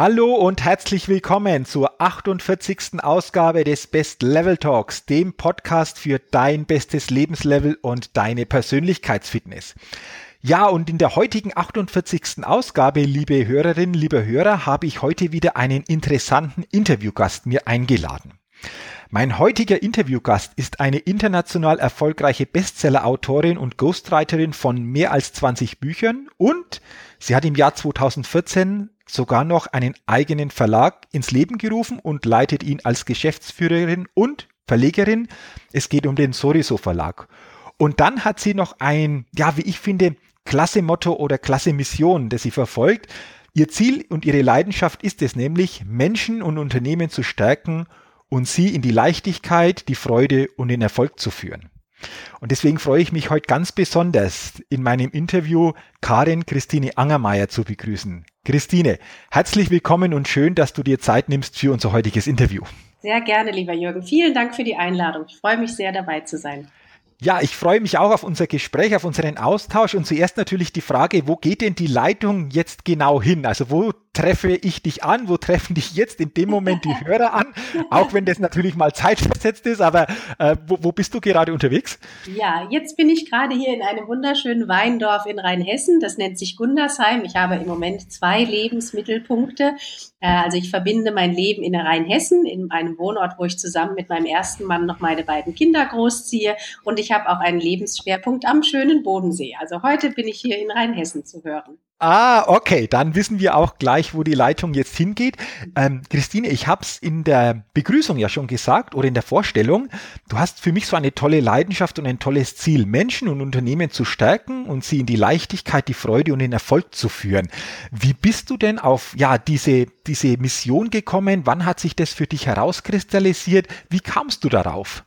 Hallo und herzlich willkommen zur 48. Ausgabe des Best Level Talks, dem Podcast für dein bestes Lebenslevel und deine Persönlichkeitsfitness. Ja, und in der heutigen 48. Ausgabe, liebe Hörerinnen, liebe Hörer, habe ich heute wieder einen interessanten Interviewgast mir eingeladen. Mein heutiger Interviewgast ist eine international erfolgreiche Bestseller-Autorin und Ghostwriterin von mehr als 20 Büchern und sie hat im Jahr 2014 sogar noch einen eigenen Verlag ins Leben gerufen und leitet ihn als Geschäftsführerin und Verlegerin. Es geht um den Soriso Verlag. Und dann hat sie noch ein, ja, wie ich finde, klasse Motto oder klasse Mission, das sie verfolgt. Ihr Ziel und ihre Leidenschaft ist es nämlich, Menschen und Unternehmen zu stärken und sie in die Leichtigkeit, die Freude und den Erfolg zu führen. Und deswegen freue ich mich heute ganz besonders, in meinem Interview Karin Christine Angermeier zu begrüßen. Christine, herzlich willkommen und schön, dass du dir Zeit nimmst für unser heutiges Interview. Sehr gerne, lieber Jürgen. Vielen Dank für die Einladung. Ich freue mich sehr, dabei zu sein. Ja, ich freue mich auch auf unser Gespräch, auf unseren Austausch und zuerst natürlich die Frage, wo geht denn die Leitung jetzt genau hin? Also wo treffe ich dich an? Wo treffen dich jetzt in dem Moment die Hörer an? Auch wenn das natürlich mal zeitversetzt ist, aber äh, wo, wo bist du gerade unterwegs? Ja, jetzt bin ich gerade hier in einem wunderschönen Weindorf in Rheinhessen. Das nennt sich Gundersheim. Ich habe im Moment zwei Lebensmittelpunkte. Äh, also ich verbinde mein Leben in Rheinhessen, in einem Wohnort, wo ich zusammen mit meinem ersten Mann noch meine beiden Kinder großziehe. Und ich habe auch einen Lebensschwerpunkt am schönen Bodensee. Also heute bin ich hier in Rheinhessen zu hören. Ah, okay, dann wissen wir auch gleich, wo die Leitung jetzt hingeht. Ähm, Christine, ich habe es in der Begrüßung ja schon gesagt oder in der Vorstellung. Du hast für mich so eine tolle Leidenschaft und ein tolles Ziel, Menschen und Unternehmen zu stärken und sie in die Leichtigkeit, die Freude und den Erfolg zu führen. Wie bist du denn auf ja diese diese Mission gekommen? Wann hat sich das für dich herauskristallisiert? Wie kamst du darauf?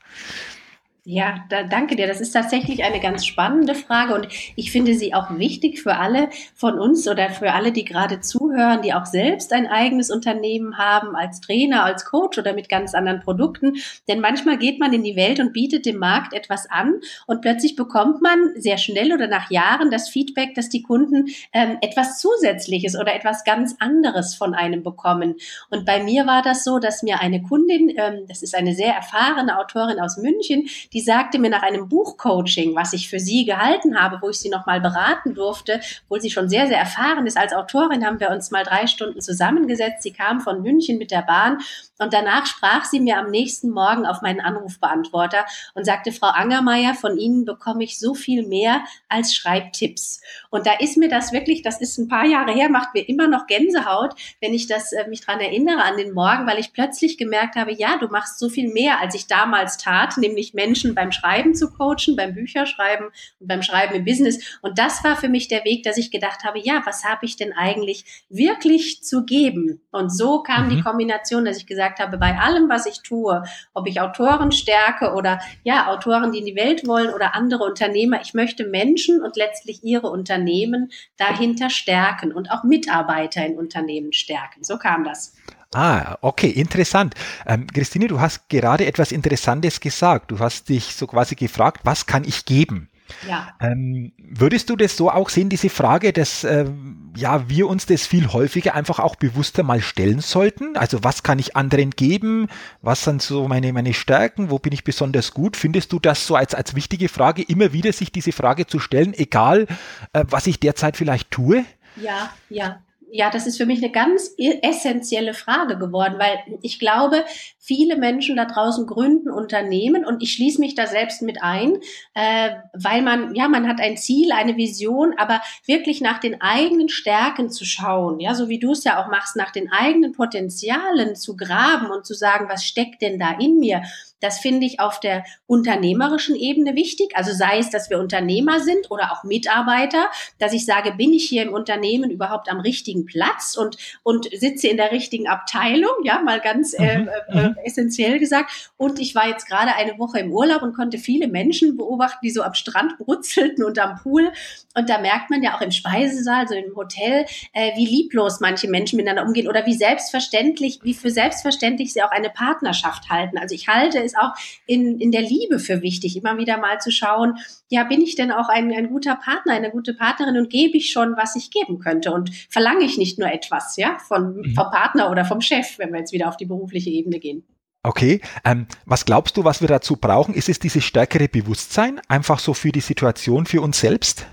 Ja, da, danke dir. Das ist tatsächlich eine ganz spannende Frage und ich finde sie auch wichtig für alle von uns oder für alle, die gerade zuhören, die auch selbst ein eigenes Unternehmen haben, als Trainer, als Coach oder mit ganz anderen Produkten. Denn manchmal geht man in die Welt und bietet dem Markt etwas an und plötzlich bekommt man sehr schnell oder nach Jahren das Feedback, dass die Kunden ähm, etwas Zusätzliches oder etwas ganz anderes von einem bekommen. Und bei mir war das so, dass mir eine Kundin, ähm, das ist eine sehr erfahrene Autorin aus München, die sagte mir nach einem Buchcoaching, was ich für sie gehalten habe, wo ich sie nochmal beraten durfte, obwohl sie schon sehr, sehr erfahren ist als Autorin, haben wir uns mal drei Stunden zusammengesetzt. Sie kam von München mit der Bahn und danach sprach sie mir am nächsten Morgen auf meinen Anrufbeantworter und sagte, Frau Angermeier, von Ihnen bekomme ich so viel mehr als Schreibtipps. Und da ist mir das wirklich, das ist ein paar Jahre her, macht mir immer noch Gänsehaut, wenn ich das, äh, mich dran erinnere an den Morgen, weil ich plötzlich gemerkt habe, ja, du machst so viel mehr, als ich damals tat, nämlich Menschen beim Schreiben zu coachen, beim Bücherschreiben und beim Schreiben im Business. Und das war für mich der Weg, dass ich gedacht habe, ja, was habe ich denn eigentlich wirklich zu geben? Und so kam mhm. die Kombination, dass ich gesagt gesagt habe, bei allem, was ich tue, ob ich Autoren stärke oder ja, Autoren, die in die Welt wollen oder andere Unternehmer, ich möchte Menschen und letztlich ihre Unternehmen dahinter stärken und auch Mitarbeiter in Unternehmen stärken. So kam das. Ah, okay, interessant. Ähm, Christine, du hast gerade etwas Interessantes gesagt. Du hast dich so quasi gefragt, was kann ich geben? Ja. Ähm, würdest du das so auch sehen, diese Frage, dass ähm, ja, wir uns das viel häufiger einfach auch bewusster mal stellen sollten? Also was kann ich anderen geben? Was sind so meine, meine Stärken? Wo bin ich besonders gut? Findest du das so als, als wichtige Frage, immer wieder sich diese Frage zu stellen, egal äh, was ich derzeit vielleicht tue? Ja, ja, ja, das ist für mich eine ganz essentielle Frage geworden, weil ich glaube, viele Menschen da draußen gründen Unternehmen und ich schließe mich da selbst mit ein, äh, weil man, ja, man hat ein Ziel, eine Vision, aber wirklich nach den eigenen Stärken zu schauen, ja, so wie du es ja auch machst, nach den eigenen Potenzialen zu graben und zu sagen, was steckt denn da in mir? Das finde ich auf der unternehmerischen Ebene wichtig. Also sei es, dass wir Unternehmer sind oder auch Mitarbeiter, dass ich sage, bin ich hier im Unternehmen überhaupt am richtigen Platz und, und sitze in der richtigen Abteilung, ja, mal ganz äh, mhm. äh, mhm. essentiell gesagt. Und ich war jetzt gerade eine Woche im Urlaub und konnte viele Menschen beobachten, die so am Strand brutzelten und am Pool. Und da merkt man ja auch im Speisesaal, so im Hotel, äh, wie lieblos manche Menschen miteinander umgehen oder wie selbstverständlich, wie für selbstverständlich sie auch eine Partnerschaft halten. Also ich halte es auch in, in der Liebe für wichtig, immer wieder mal zu schauen, ja, bin ich denn auch ein, ein guter Partner, eine gute Partnerin und gebe ich schon, was ich geben könnte und verlange ich nicht nur etwas, ja, von, mhm. vom Partner oder vom Chef, wenn wir jetzt wieder auf die berufliche Ebene gehen. Okay, ähm, was glaubst du, was wir dazu brauchen? Ist es dieses stärkere Bewusstsein, einfach so für die Situation, für uns selbst?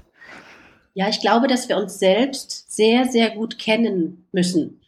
Ja, ich glaube, dass wir uns selbst sehr, sehr gut kennen müssen,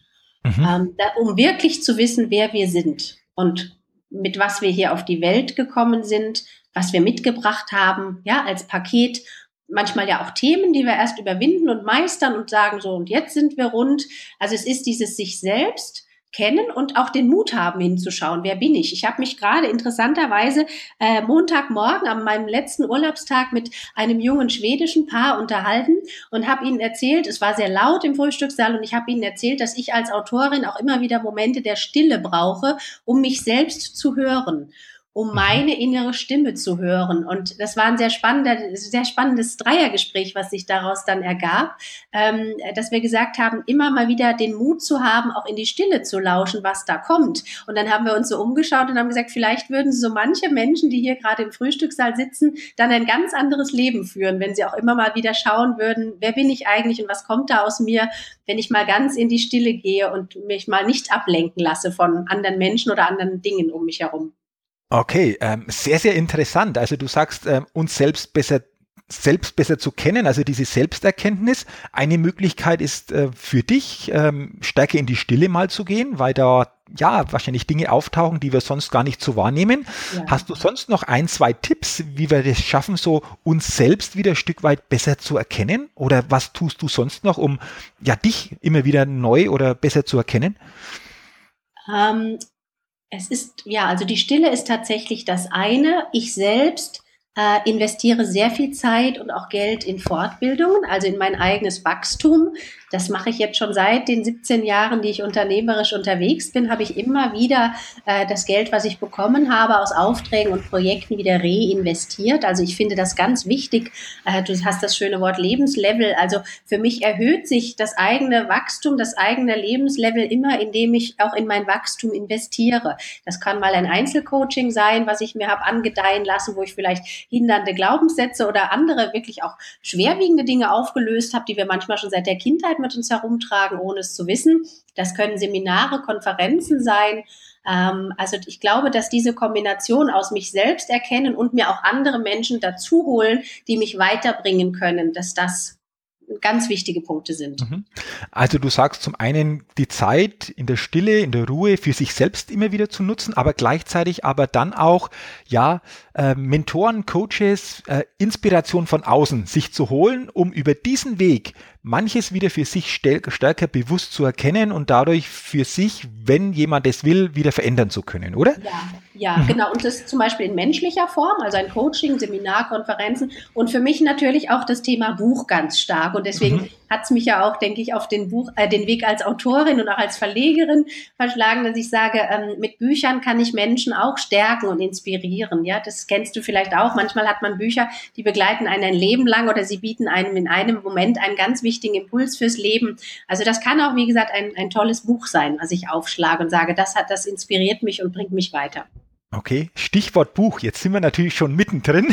mhm. ähm, da, um wirklich zu wissen, wer wir sind und mit was wir hier auf die Welt gekommen sind, was wir mitgebracht haben, ja, als Paket. Manchmal ja auch Themen, die wir erst überwinden und meistern und sagen so, und jetzt sind wir rund. Also es ist dieses sich selbst kennen und auch den Mut haben hinzuschauen, wer bin ich. Ich habe mich gerade interessanterweise äh, Montagmorgen an meinem letzten Urlaubstag mit einem jungen schwedischen Paar unterhalten und habe ihnen erzählt, es war sehr laut im Frühstückssaal und ich habe ihnen erzählt, dass ich als Autorin auch immer wieder Momente der Stille brauche, um mich selbst zu hören um mhm. meine innere Stimme zu hören. Und das war ein sehr spannender, sehr spannendes Dreiergespräch, was sich daraus dann ergab, ähm, dass wir gesagt haben, immer mal wieder den Mut zu haben, auch in die Stille zu lauschen, was da kommt. Und dann haben wir uns so umgeschaut und haben gesagt, vielleicht würden so manche Menschen, die hier gerade im Frühstückssaal sitzen, dann ein ganz anderes Leben führen, wenn sie auch immer mal wieder schauen würden, wer bin ich eigentlich und was kommt da aus mir, wenn ich mal ganz in die Stille gehe und mich mal nicht ablenken lasse von anderen Menschen oder anderen Dingen um mich herum. Okay, ähm, sehr, sehr interessant. Also du sagst, ähm, uns selbst besser selbst besser zu kennen, also diese Selbsterkenntnis. Eine Möglichkeit ist äh, für dich, ähm, stärker in die Stille mal zu gehen, weil da ja wahrscheinlich Dinge auftauchen, die wir sonst gar nicht so wahrnehmen. Ja. Hast du sonst noch ein, zwei Tipps, wie wir das schaffen, so uns selbst wieder ein Stück weit besser zu erkennen? Oder was tust du sonst noch, um ja dich immer wieder neu oder besser zu erkennen? Ähm, es ist, ja, also die Stille ist tatsächlich das eine. Ich selbst äh, investiere sehr viel Zeit und auch Geld in Fortbildungen, also in mein eigenes Wachstum. Das mache ich jetzt schon seit den 17 Jahren, die ich unternehmerisch unterwegs bin, habe ich immer wieder äh, das Geld, was ich bekommen habe, aus Aufträgen und Projekten wieder reinvestiert. Also ich finde das ganz wichtig. Äh, du hast das schöne Wort Lebenslevel. Also für mich erhöht sich das eigene Wachstum, das eigene Lebenslevel immer, indem ich auch in mein Wachstum investiere. Das kann mal ein Einzelcoaching sein, was ich mir habe angedeihen lassen, wo ich vielleicht hindernde Glaubenssätze oder andere wirklich auch schwerwiegende Dinge aufgelöst habe, die wir manchmal schon seit der Kindheit mit uns herumtragen, ohne es zu wissen. Das können Seminare, Konferenzen sein. Ähm, also ich glaube, dass diese Kombination aus mich selbst erkennen und mir auch andere Menschen dazu holen, die mich weiterbringen können, dass das ganz wichtige Punkte sind. Mhm. Also du sagst zum einen die Zeit in der Stille, in der Ruhe für sich selbst immer wieder zu nutzen, aber gleichzeitig aber dann auch ja äh, Mentoren, Coaches, äh, Inspiration von außen sich zu holen, um über diesen Weg manches wieder für sich stärker bewusst zu erkennen und dadurch für sich, wenn jemand es will, wieder verändern zu können, oder? Ja, ja, mhm. genau. Und das zum Beispiel in menschlicher Form, also ein Coaching, Seminar, Konferenzen und für mich natürlich auch das Thema Buch ganz stark. Und deswegen mhm hat es mich ja auch, denke ich, auf den Buch, äh, den Weg als Autorin und auch als Verlegerin verschlagen, dass ich sage, ähm, mit Büchern kann ich Menschen auch stärken und inspirieren. Ja, das kennst du vielleicht auch. Manchmal hat man Bücher, die begleiten einen ein Leben lang oder sie bieten einem in einem Moment einen ganz wichtigen Impuls fürs Leben. Also das kann auch, wie gesagt, ein, ein tolles Buch sein, was ich aufschlage und sage, das hat, das inspiriert mich und bringt mich weiter. Okay, Stichwort Buch. Jetzt sind wir natürlich schon mittendrin.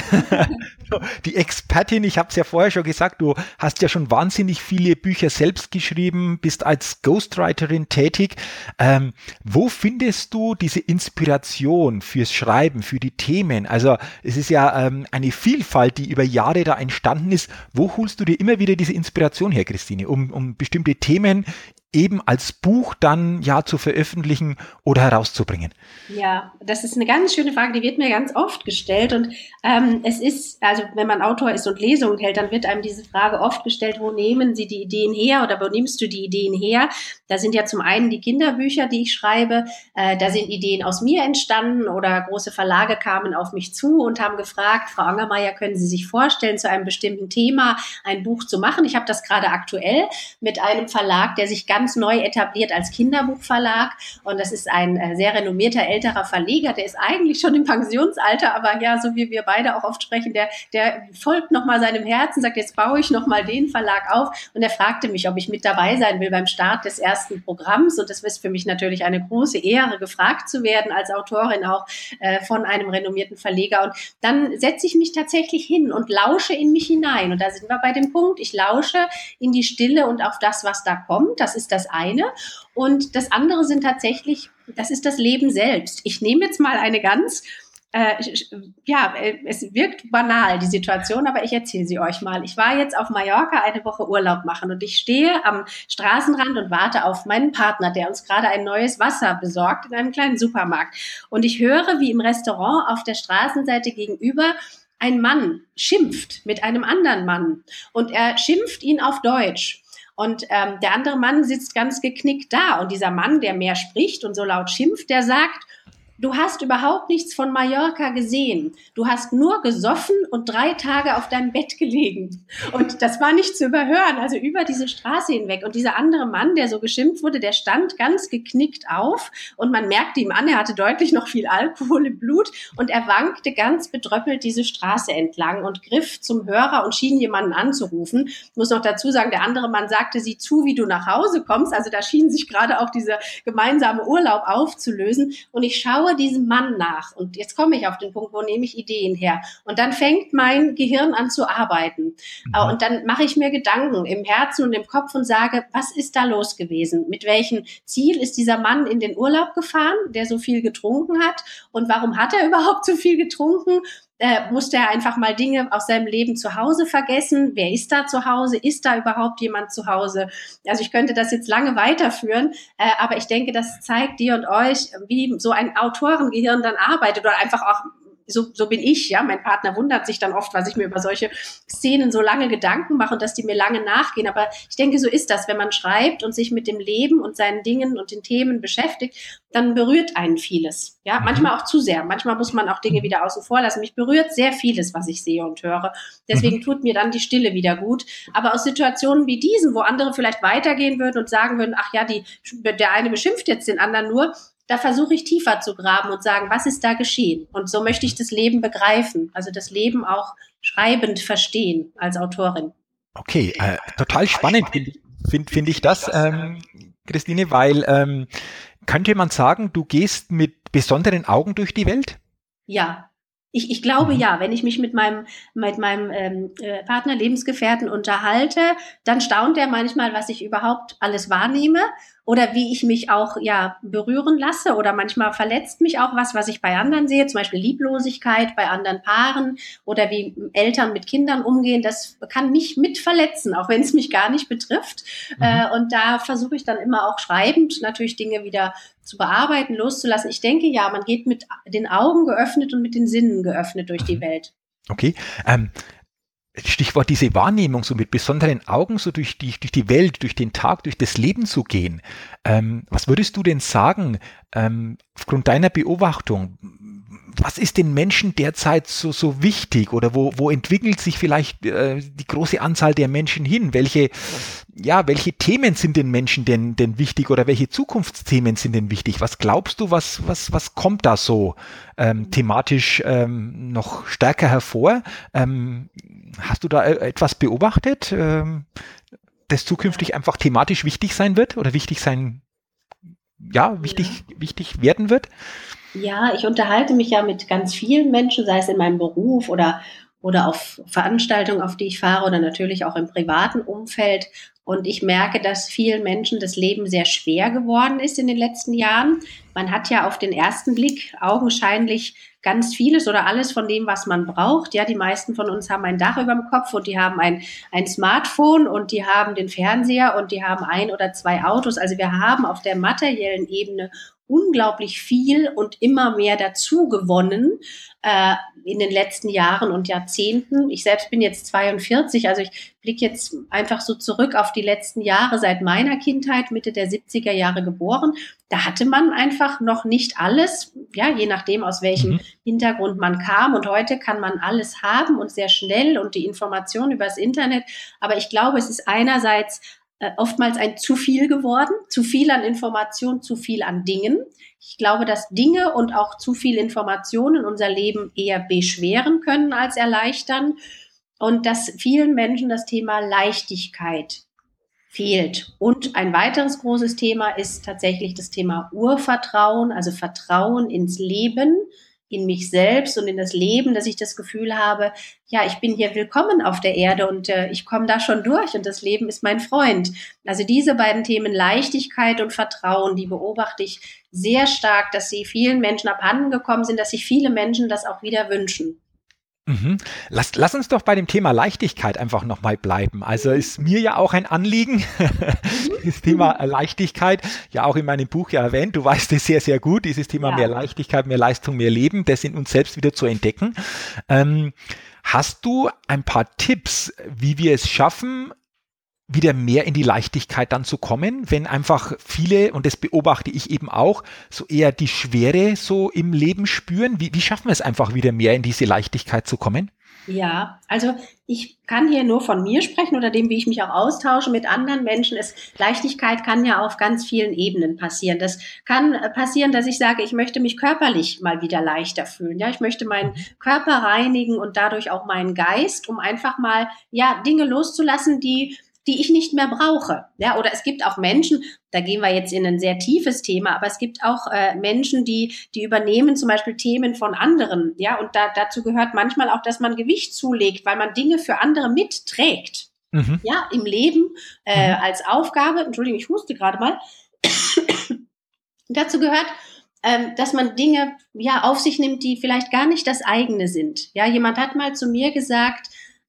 Die Expertin, ich habe es ja vorher schon gesagt, du hast ja schon wahnsinnig viele Bücher selbst geschrieben, bist als Ghostwriterin tätig. Ähm, wo findest du diese Inspiration fürs Schreiben, für die Themen? Also es ist ja ähm, eine Vielfalt, die über Jahre da entstanden ist. Wo holst du dir immer wieder diese Inspiration her, Christine, um, um bestimmte Themen eben als Buch dann ja zu veröffentlichen oder herauszubringen? Ja, das ist eine ganz schöne Frage, die wird mir ganz oft gestellt. Und ähm, es ist, also wenn man Autor ist und Lesungen hält, dann wird einem diese Frage oft gestellt, wo nehmen Sie die Ideen her oder wo nimmst du die Ideen her? Da sind ja zum einen die Kinderbücher, die ich schreibe, äh, da sind Ideen aus mir entstanden oder große Verlage kamen auf mich zu und haben gefragt, Frau Angermeier, können Sie sich vorstellen, zu einem bestimmten Thema ein Buch zu machen? Ich habe das gerade aktuell mit einem Verlag, der sich ganz neu etabliert als Kinderbuchverlag und das ist ein äh, sehr renommierter älterer Verleger, der ist eigentlich schon im Pensionsalter, aber ja, so wie wir beide auch oft sprechen, der, der folgt nochmal seinem Herzen, sagt, jetzt baue ich nochmal den Verlag auf und er fragte mich, ob ich mit dabei sein will beim Start des ersten ersten Programms. Und das ist für mich natürlich eine große Ehre, gefragt zu werden als Autorin auch äh, von einem renommierten Verleger. Und dann setze ich mich tatsächlich hin und lausche in mich hinein. Und da sind wir bei dem Punkt, ich lausche in die Stille und auf das, was da kommt. Das ist das eine. Und das andere sind tatsächlich, das ist das Leben selbst. Ich nehme jetzt mal eine ganz äh, ja, äh, es wirkt banal, die Situation, aber ich erzähle sie euch mal. Ich war jetzt auf Mallorca eine Woche Urlaub machen und ich stehe am Straßenrand und warte auf meinen Partner, der uns gerade ein neues Wasser besorgt in einem kleinen Supermarkt. Und ich höre, wie im Restaurant auf der Straßenseite gegenüber ein Mann schimpft mit einem anderen Mann und er schimpft ihn auf Deutsch. Und ähm, der andere Mann sitzt ganz geknickt da. Und dieser Mann, der mehr spricht und so laut schimpft, der sagt, Du hast überhaupt nichts von Mallorca gesehen. Du hast nur gesoffen und drei Tage auf deinem Bett gelegen. Und das war nicht zu überhören, also über diese Straße hinweg. Und dieser andere Mann, der so geschimpft wurde, der stand ganz geknickt auf und man merkte ihm an, er hatte deutlich noch viel Alkohol im Blut und er wankte ganz bedröppelt diese Straße entlang und griff zum Hörer und schien jemanden anzurufen. Ich muss noch dazu sagen, der andere Mann sagte, sieh zu, wie du nach Hause kommst. Also da schien sich gerade auch dieser gemeinsame Urlaub aufzulösen. Und ich schaue schaue diesem Mann nach und jetzt komme ich auf den Punkt, wo nehme ich Ideen her? Und dann fängt mein Gehirn an zu arbeiten. Mhm. Und dann mache ich mir Gedanken im Herzen und im Kopf und sage, was ist da los gewesen? Mit welchem Ziel ist dieser Mann in den Urlaub gefahren, der so viel getrunken hat? Und warum hat er überhaupt so viel getrunken? Äh, musste er einfach mal Dinge aus seinem Leben zu Hause vergessen. Wer ist da zu Hause? Ist da überhaupt jemand zu Hause? Also ich könnte das jetzt lange weiterführen, äh, aber ich denke, das zeigt dir und euch, wie so ein Autorengehirn dann arbeitet oder einfach auch so, so bin ich, ja. Mein Partner wundert sich dann oft, was ich mir über solche Szenen so lange Gedanken mache und dass die mir lange nachgehen. Aber ich denke, so ist das. Wenn man schreibt und sich mit dem Leben und seinen Dingen und den Themen beschäftigt, dann berührt einen vieles. Ja, mhm. manchmal auch zu sehr. Manchmal muss man auch Dinge wieder außen vor lassen. Mich berührt sehr vieles, was ich sehe und höre. Deswegen mhm. tut mir dann die Stille wieder gut. Aber aus Situationen wie diesen, wo andere vielleicht weitergehen würden und sagen würden, ach ja, die, der eine beschimpft jetzt den anderen nur, da versuche ich tiefer zu graben und sagen, was ist da geschehen? Und so möchte ich das Leben begreifen, also das Leben auch schreibend verstehen als Autorin. Okay, äh, total spannend finde find, find ich das, ähm, Christine, weil ähm, könnte man sagen, du gehst mit besonderen Augen durch die Welt? Ja, ich, ich glaube mhm. ja, wenn ich mich mit meinem, mit meinem ähm, äh, Partner, Lebensgefährten unterhalte, dann staunt er manchmal, was ich überhaupt alles wahrnehme oder wie ich mich auch ja berühren lasse oder manchmal verletzt mich auch was, was ich bei anderen sehe, zum Beispiel Lieblosigkeit bei anderen Paaren oder wie Eltern mit Kindern umgehen. Das kann mich mit verletzen, auch wenn es mich gar nicht betrifft. Mhm. Äh, und da versuche ich dann immer auch schreibend natürlich Dinge wieder zu bearbeiten, loszulassen. Ich denke ja, man geht mit den Augen geöffnet und mit den Sinnen geöffnet durch die mhm. Welt. Okay. Ähm, Stichwort diese Wahrnehmung, so mit besonderen Augen so durch die, durch die Welt, durch den Tag, durch das Leben zu gehen. Ähm, was würdest du denn sagen, ähm, aufgrund deiner Beobachtung, was ist den Menschen derzeit so, so wichtig oder wo, wo entwickelt sich vielleicht äh, die große Anzahl der Menschen hin? Welche, ja, welche Themen sind den Menschen denn, denn wichtig oder welche Zukunftsthemen sind denn wichtig? Was glaubst du, was, was, was kommt da so ähm, thematisch ähm, noch stärker hervor? Ähm, hast du da äh, etwas beobachtet, ähm, das zukünftig einfach thematisch wichtig sein wird oder wichtig sein, ja, wichtig, ja. wichtig werden wird? Ja, ich unterhalte mich ja mit ganz vielen Menschen, sei es in meinem Beruf oder, oder auf Veranstaltungen, auf die ich fahre oder natürlich auch im privaten Umfeld. Und ich merke, dass vielen Menschen das Leben sehr schwer geworden ist in den letzten Jahren. Man hat ja auf den ersten Blick augenscheinlich ganz vieles oder alles von dem, was man braucht. Ja, die meisten von uns haben ein Dach über dem Kopf und die haben ein, ein Smartphone und die haben den Fernseher und die haben ein oder zwei Autos. Also wir haben auf der materiellen Ebene unglaublich viel und immer mehr dazu gewonnen äh, in den letzten Jahren und Jahrzehnten. Ich selbst bin jetzt 42, also ich blicke jetzt einfach so zurück auf die letzten Jahre seit meiner Kindheit, Mitte der 70er Jahre geboren. Da hatte man einfach noch nicht alles, ja, je nachdem, aus welchem mhm. Hintergrund man kam. Und heute kann man alles haben und sehr schnell und die Information übers Internet. Aber ich glaube, es ist einerseits äh, oftmals ein zu viel geworden, zu viel an Informationen, zu viel an Dingen. Ich glaube, dass Dinge und auch zu viel Informationen unser Leben eher beschweren können als erleichtern und dass vielen Menschen das Thema Leichtigkeit fehlt. Und ein weiteres großes Thema ist tatsächlich das Thema Urvertrauen, also Vertrauen ins Leben, in mich selbst und in das Leben, dass ich das Gefühl habe, ja, ich bin hier willkommen auf der Erde und äh, ich komme da schon durch und das Leben ist mein Freund. Also diese beiden Themen Leichtigkeit und Vertrauen, die beobachte ich sehr stark, dass sie vielen Menschen abhanden gekommen sind, dass sich viele Menschen das auch wieder wünschen. Mhm. Lass, lass uns doch bei dem Thema Leichtigkeit einfach nochmal bleiben. Also ist mir ja auch ein Anliegen, das Thema Leichtigkeit, ja auch in meinem Buch ja erwähnt, du weißt es sehr, sehr gut, dieses Thema ja. mehr Leichtigkeit, mehr Leistung, mehr Leben, das in uns selbst wieder zu entdecken. Ähm, hast du ein paar Tipps, wie wir es schaffen, wieder mehr in die Leichtigkeit dann zu kommen, wenn einfach viele, und das beobachte ich eben auch, so eher die Schwere so im Leben spüren? Wie, wie schaffen wir es einfach wieder mehr in diese Leichtigkeit zu kommen? Ja, also ich kann hier nur von mir sprechen oder dem, wie ich mich auch austausche mit anderen Menschen. Es, Leichtigkeit kann ja auf ganz vielen Ebenen passieren. Das kann passieren, dass ich sage, ich möchte mich körperlich mal wieder leichter fühlen. Ja, ich möchte meinen Körper reinigen und dadurch auch meinen Geist, um einfach mal, ja, Dinge loszulassen, die die ich nicht mehr brauche. Ja, oder es gibt auch Menschen, da gehen wir jetzt in ein sehr tiefes Thema, aber es gibt auch äh, Menschen, die, die übernehmen zum Beispiel Themen von anderen. Ja, und da, dazu gehört manchmal auch, dass man Gewicht zulegt, weil man Dinge für andere mitträgt. Mhm. Ja, im Leben äh, mhm. als Aufgabe. Entschuldigung, ich huste gerade mal. dazu gehört, ähm, dass man Dinge ja auf sich nimmt, die vielleicht gar nicht das eigene sind. Ja, jemand hat mal zu mir gesagt,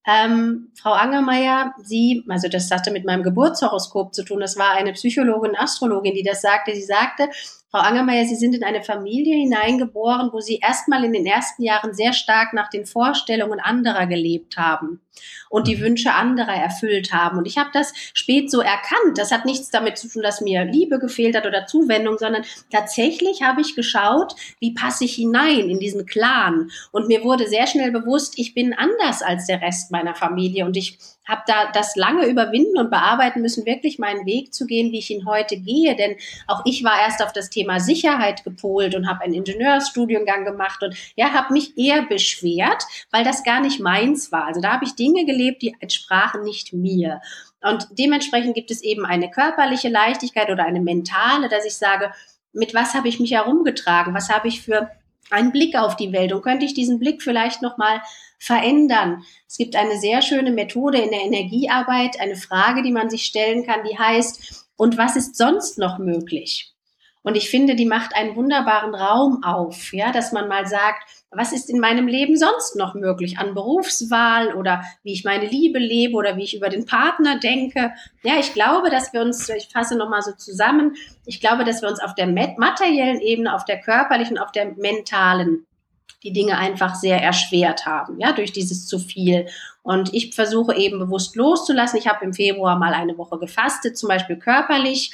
ähm, Frau Angermeier, Sie, also das hatte mit meinem Geburtshoroskop zu tun, das war eine Psychologin, Astrologin, die das sagte. Sie sagte, Frau Angermeier, Sie sind in eine Familie hineingeboren, wo Sie erstmal in den ersten Jahren sehr stark nach den Vorstellungen anderer gelebt haben und die mhm. Wünsche anderer erfüllt haben. Und ich habe das spät so erkannt. Das hat nichts damit zu tun, dass mir Liebe gefehlt hat oder Zuwendung, sondern tatsächlich habe ich geschaut, wie passe ich hinein in diesen Clan. Und mir wurde sehr schnell bewusst, ich bin anders als der Rest meiner Familie und ich habe da das lange überwinden und bearbeiten müssen, wirklich meinen Weg zu gehen, wie ich ihn heute gehe. Denn auch ich war erst auf das Thema Sicherheit gepolt und habe einen Ingenieursstudiengang gemacht und ja, habe mich eher beschwert, weil das gar nicht meins war. Also da habe ich Dinge gelebt, die entsprachen nicht mir. Und dementsprechend gibt es eben eine körperliche Leichtigkeit oder eine mentale, dass ich sage, mit was habe ich mich herumgetragen? Was habe ich für einen Blick auf die Welt? Und könnte ich diesen Blick vielleicht nochmal verändern. Es gibt eine sehr schöne Methode in der Energiearbeit, eine Frage, die man sich stellen kann, die heißt, und was ist sonst noch möglich? Und ich finde, die macht einen wunderbaren Raum auf, ja, dass man mal sagt, was ist in meinem Leben sonst noch möglich an Berufswahl oder wie ich meine Liebe lebe oder wie ich über den Partner denke. Ja, ich glaube, dass wir uns, ich fasse nochmal so zusammen, ich glaube, dass wir uns auf der materiellen Ebene, auf der körperlichen, auf der mentalen die Dinge einfach sehr erschwert haben, ja, durch dieses zu viel. Und ich versuche eben bewusst loszulassen. Ich habe im Februar mal eine Woche gefastet, zum Beispiel körperlich.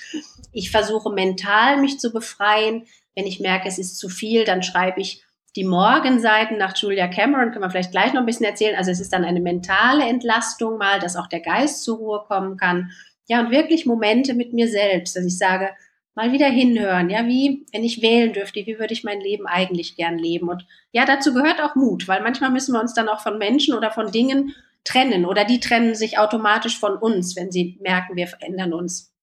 Ich versuche mental mich zu befreien. Wenn ich merke, es ist zu viel, dann schreibe ich die Morgenseiten nach Julia Cameron, können wir vielleicht gleich noch ein bisschen erzählen. Also es ist dann eine mentale Entlastung mal, dass auch der Geist zur Ruhe kommen kann. Ja, und wirklich Momente mit mir selbst, dass ich sage, mal wieder hinhören. Ja, wie, wenn ich wählen dürfte, wie würde ich mein Leben eigentlich gern leben? Und ja, dazu gehört auch Mut, weil manchmal müssen wir uns dann auch von Menschen oder von Dingen trennen oder die trennen sich automatisch von uns, wenn sie merken, wir verändern uns.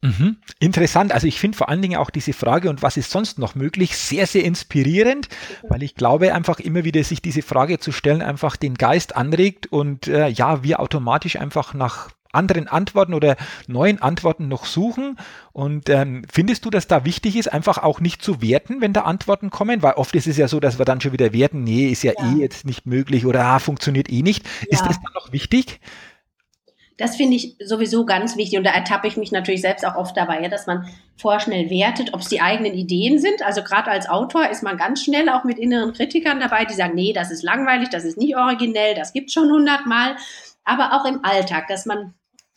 Mhm. Interessant. Also ich finde vor allen Dingen auch diese Frage und was ist sonst noch möglich sehr, sehr inspirierend, weil ich glaube einfach immer wieder sich diese Frage zu stellen einfach den Geist anregt und äh, ja, wir automatisch einfach nach anderen Antworten oder neuen Antworten noch suchen. Und ähm, findest du, dass da wichtig ist, einfach auch nicht zu werten, wenn da Antworten kommen? Weil oft ist es ja so, dass wir dann schon wieder werten, nee, ist ja, ja. eh jetzt nicht möglich oder ah, funktioniert eh nicht. Ja. Ist das dann noch wichtig? Das finde ich sowieso ganz wichtig und da ertappe ich mich natürlich selbst auch oft dabei, ja, dass man vorschnell wertet, ob es die eigenen Ideen sind. Also gerade als Autor ist man ganz schnell auch mit inneren Kritikern dabei, die sagen, nee, das ist langweilig, das ist nicht originell, das gibt schon hundertmal. Aber auch im Alltag, dass man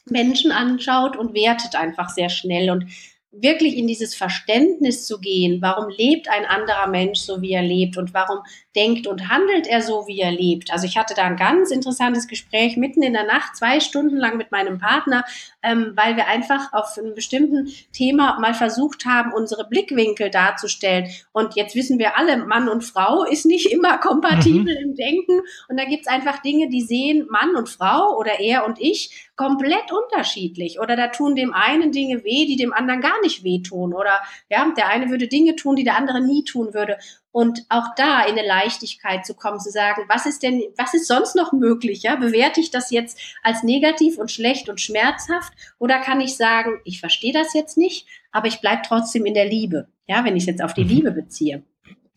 Menschen anschaut und wertet einfach sehr schnell. Und wirklich in dieses Verständnis zu gehen, warum lebt ein anderer Mensch so, wie er lebt und warum denkt und handelt er so, wie er lebt. Also ich hatte da ein ganz interessantes Gespräch mitten in der Nacht, zwei Stunden lang mit meinem Partner, ähm, weil wir einfach auf einem bestimmten Thema mal versucht haben, unsere Blickwinkel darzustellen. Und jetzt wissen wir alle, Mann und Frau ist nicht immer kompatibel mhm. im Denken. Und da gibt's einfach Dinge, die sehen Mann und Frau oder er und ich komplett unterschiedlich. Oder da tun dem einen Dinge weh, die dem anderen gar nicht wehtun. Oder ja, der eine würde Dinge tun, die der andere nie tun würde. Und auch da in eine Leichtigkeit zu kommen, zu sagen, was ist denn, was ist sonst noch möglich? Ja, bewerte ich das jetzt als negativ und schlecht und schmerzhaft? Oder kann ich sagen, ich verstehe das jetzt nicht, aber ich bleibe trotzdem in der Liebe? Ja, wenn ich es jetzt auf die mhm. Liebe beziehe.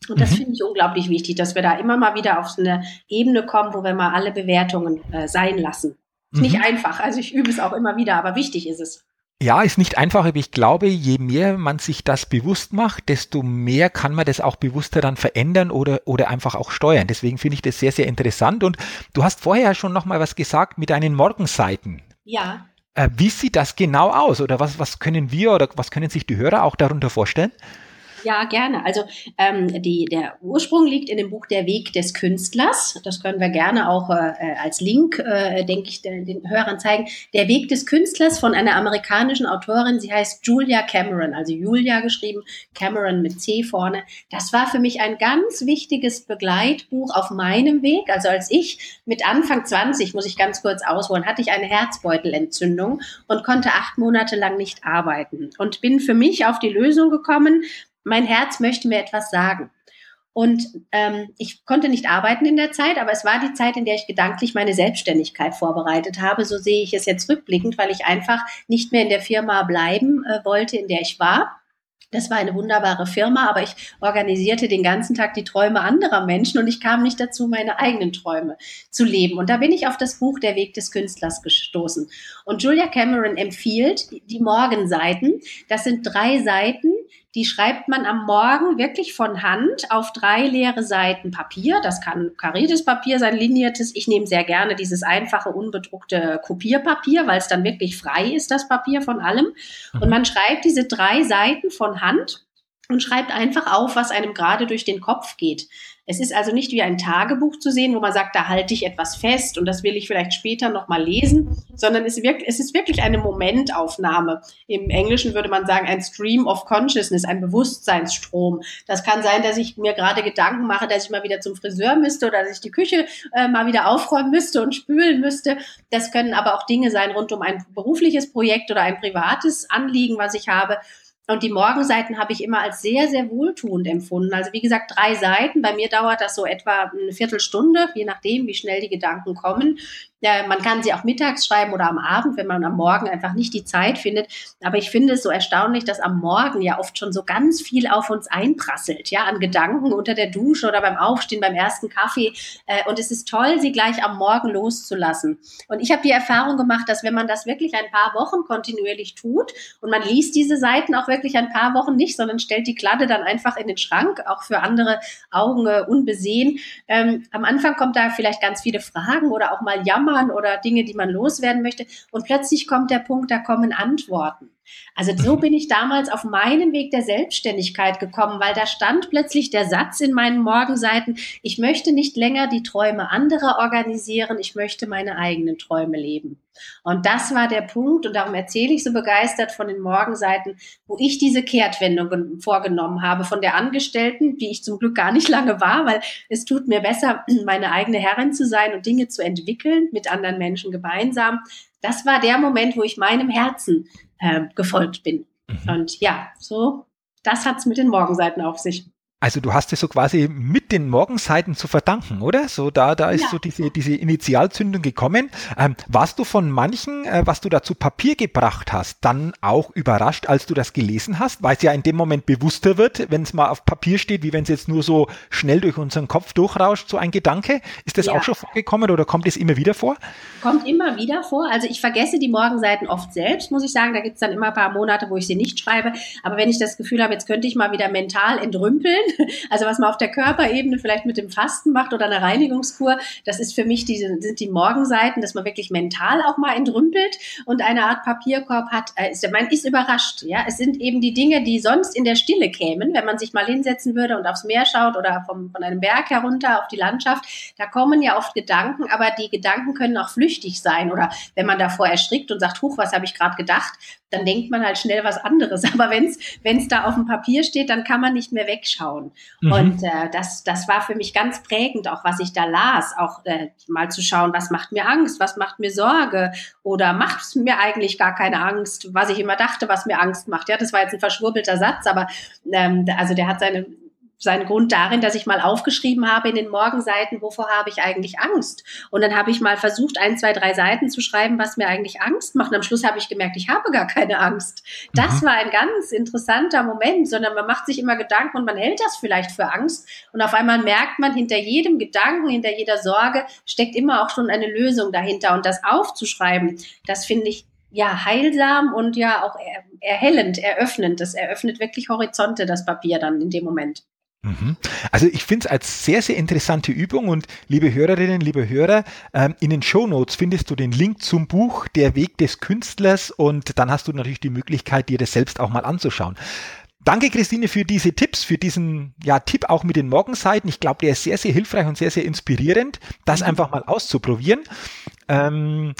Und das mhm. finde ich unglaublich wichtig, dass wir da immer mal wieder auf so eine Ebene kommen, wo wir mal alle Bewertungen äh, sein lassen. Ist mhm. nicht einfach. Also ich übe es auch immer wieder, aber wichtig ist es. Ja, ist nicht einfach, aber ich glaube, je mehr man sich das bewusst macht, desto mehr kann man das auch bewusster dann verändern oder, oder einfach auch steuern. Deswegen finde ich das sehr, sehr interessant. Und du hast vorher schon noch mal was gesagt mit deinen Morgenseiten. Ja. Äh, wie sieht das genau aus? Oder was, was können wir oder was können sich die Hörer auch darunter vorstellen? Ja, gerne. Also ähm, die, der Ursprung liegt in dem Buch Der Weg des Künstlers. Das können wir gerne auch äh, als Link, äh, denke ich, den, den, Hörern zeigen. Der Weg des Künstlers von einer amerikanischen Autorin. Sie heißt Julia Cameron, also Julia geschrieben, Cameron mit C vorne. Das war für mich ein ganz wichtiges Begleitbuch auf meinem Weg. Also als ich mit Anfang 20, muss ich ganz kurz ausholen, hatte ich eine Herzbeutelentzündung und konnte acht Monate lang nicht arbeiten und bin für mich auf die Lösung gekommen, mein Herz möchte mir etwas sagen. Und ähm, ich konnte nicht arbeiten in der Zeit, aber es war die Zeit, in der ich gedanklich meine Selbstständigkeit vorbereitet habe. So sehe ich es jetzt rückblickend, weil ich einfach nicht mehr in der Firma bleiben äh, wollte, in der ich war. Das war eine wunderbare Firma, aber ich organisierte den ganzen Tag die Träume anderer Menschen und ich kam nicht dazu, meine eigenen Träume zu leben. Und da bin ich auf das Buch Der Weg des Künstlers gestoßen. Und Julia Cameron empfiehlt die Morgenseiten. Das sind drei Seiten, die schreibt man am Morgen wirklich von Hand auf drei leere Seiten Papier. Das kann kariertes Papier sein, liniertes. Ich nehme sehr gerne dieses einfache, unbedruckte Kopierpapier, weil es dann wirklich frei ist, das Papier von allem. Und man schreibt diese drei Seiten von Hand und schreibt einfach auf, was einem gerade durch den Kopf geht. Es ist also nicht wie ein Tagebuch zu sehen, wo man sagt, da halte ich etwas fest und das will ich vielleicht später nochmal lesen, sondern es, wirkt, es ist wirklich eine Momentaufnahme. Im Englischen würde man sagen, ein Stream of Consciousness, ein Bewusstseinsstrom. Das kann sein, dass ich mir gerade Gedanken mache, dass ich mal wieder zum Friseur müsste oder dass ich die Küche äh, mal wieder aufräumen müsste und spülen müsste. Das können aber auch Dinge sein rund um ein berufliches Projekt oder ein privates Anliegen, was ich habe. Und die Morgenseiten habe ich immer als sehr, sehr wohltuend empfunden. Also wie gesagt, drei Seiten. Bei mir dauert das so etwa eine Viertelstunde, je nachdem, wie schnell die Gedanken kommen. Ja, man kann sie auch mittags schreiben oder am Abend, wenn man am Morgen einfach nicht die Zeit findet. Aber ich finde es so erstaunlich, dass am Morgen ja oft schon so ganz viel auf uns einprasselt, ja, an Gedanken unter der Dusche oder beim Aufstehen, beim ersten Kaffee. Äh, und es ist toll, sie gleich am Morgen loszulassen. Und ich habe die Erfahrung gemacht, dass wenn man das wirklich ein paar Wochen kontinuierlich tut und man liest diese Seiten auch wirklich ein paar Wochen nicht, sondern stellt die Kladde dann einfach in den Schrank, auch für andere Augen äh, unbesehen. Ähm, am Anfang kommt da vielleicht ganz viele Fragen oder auch mal Jammer Trauern oder Dinge, die man loswerden möchte. Und plötzlich kommt der Punkt, da kommen Antworten. Also so mhm. bin ich damals auf meinen Weg der Selbstständigkeit gekommen, weil da stand plötzlich der Satz in meinen Morgenseiten, ich möchte nicht länger die Träume anderer organisieren, ich möchte meine eigenen Träume leben. Und das war der Punkt, und darum erzähle ich so begeistert von den Morgenseiten, wo ich diese Kehrtwendung vorgenommen habe von der Angestellten, die ich zum Glück gar nicht lange war, weil es tut mir besser, meine eigene Herrin zu sein und Dinge zu entwickeln mit anderen Menschen gemeinsam. Das war der Moment, wo ich meinem Herzen äh, gefolgt bin. Mhm. Und ja, so, das hat's mit den Morgenseiten auf sich. Also du hast es so quasi mit den Morgenseiten zu verdanken, oder? So da, da ist ja. so diese, diese Initialzündung gekommen. Ähm, warst du von manchen, äh, was du da zu Papier gebracht hast, dann auch überrascht, als du das gelesen hast? Weil es ja in dem Moment bewusster wird, wenn es mal auf Papier steht, wie wenn es jetzt nur so schnell durch unseren Kopf durchrauscht, so ein Gedanke. Ist das ja. auch schon vorgekommen oder kommt es immer wieder vor? Kommt immer wieder vor. Also ich vergesse die Morgenseiten oft selbst, muss ich sagen. Da gibt es dann immer ein paar Monate, wo ich sie nicht schreibe. Aber wenn ich das Gefühl habe, jetzt könnte ich mal wieder mental entrümpeln, Also was man auf der Körperebene vielleicht mit dem Fasten macht oder einer Reinigungskur, das ist für mich diese, sind die Morgenseiten, dass man wirklich mental auch mal entrümpelt und eine Art Papierkorb hat. Äh, man ist überrascht. Ja, es sind eben die Dinge, die sonst in der Stille kämen, wenn man sich mal hinsetzen würde und aufs Meer schaut oder vom, von einem Berg herunter auf die Landschaft. Da kommen ja oft Gedanken, aber die Gedanken können auch flüchtig sein oder wenn man davor erstrickt und sagt, huch, was habe ich gerade gedacht, dann denkt man halt schnell was anderes. Aber wenn es da auf dem Papier steht, dann kann man nicht mehr wegschauen. Mhm. Und äh, das, das war für mich ganz prägend, auch was ich da las, auch äh, mal zu schauen, was macht mir Angst, was macht mir Sorge oder macht es mir eigentlich gar keine Angst, was ich immer dachte, was mir Angst macht. Ja, das war jetzt ein verschwurbelter Satz, aber ähm, also der hat seine seinen Grund darin, dass ich mal aufgeschrieben habe in den Morgenseiten, wovor habe ich eigentlich Angst? Und dann habe ich mal versucht, ein, zwei, drei Seiten zu schreiben, was mir eigentlich Angst macht. Und am Schluss habe ich gemerkt, ich habe gar keine Angst. Das war ein ganz interessanter Moment, sondern man macht sich immer Gedanken und man hält das vielleicht für Angst. Und auf einmal merkt man, hinter jedem Gedanken, hinter jeder Sorge steckt immer auch schon eine Lösung dahinter. Und das aufzuschreiben, das finde ich ja heilsam und ja auch erhellend, eröffnend. Das eröffnet wirklich Horizonte, das Papier dann in dem Moment. Mhm. Also ich finde es als sehr, sehr interessante Übung und liebe Hörerinnen, liebe Hörer, ähm, in den Show Notes findest du den Link zum Buch Der Weg des Künstlers und dann hast du natürlich die Möglichkeit, dir das selbst auch mal anzuschauen. Danke, Christine, für diese Tipps, für diesen ja, Tipp auch mit den Morgenseiten. Ich glaube, der ist sehr, sehr hilfreich und sehr, sehr inspirierend, das mhm. einfach mal auszuprobieren. Ähm,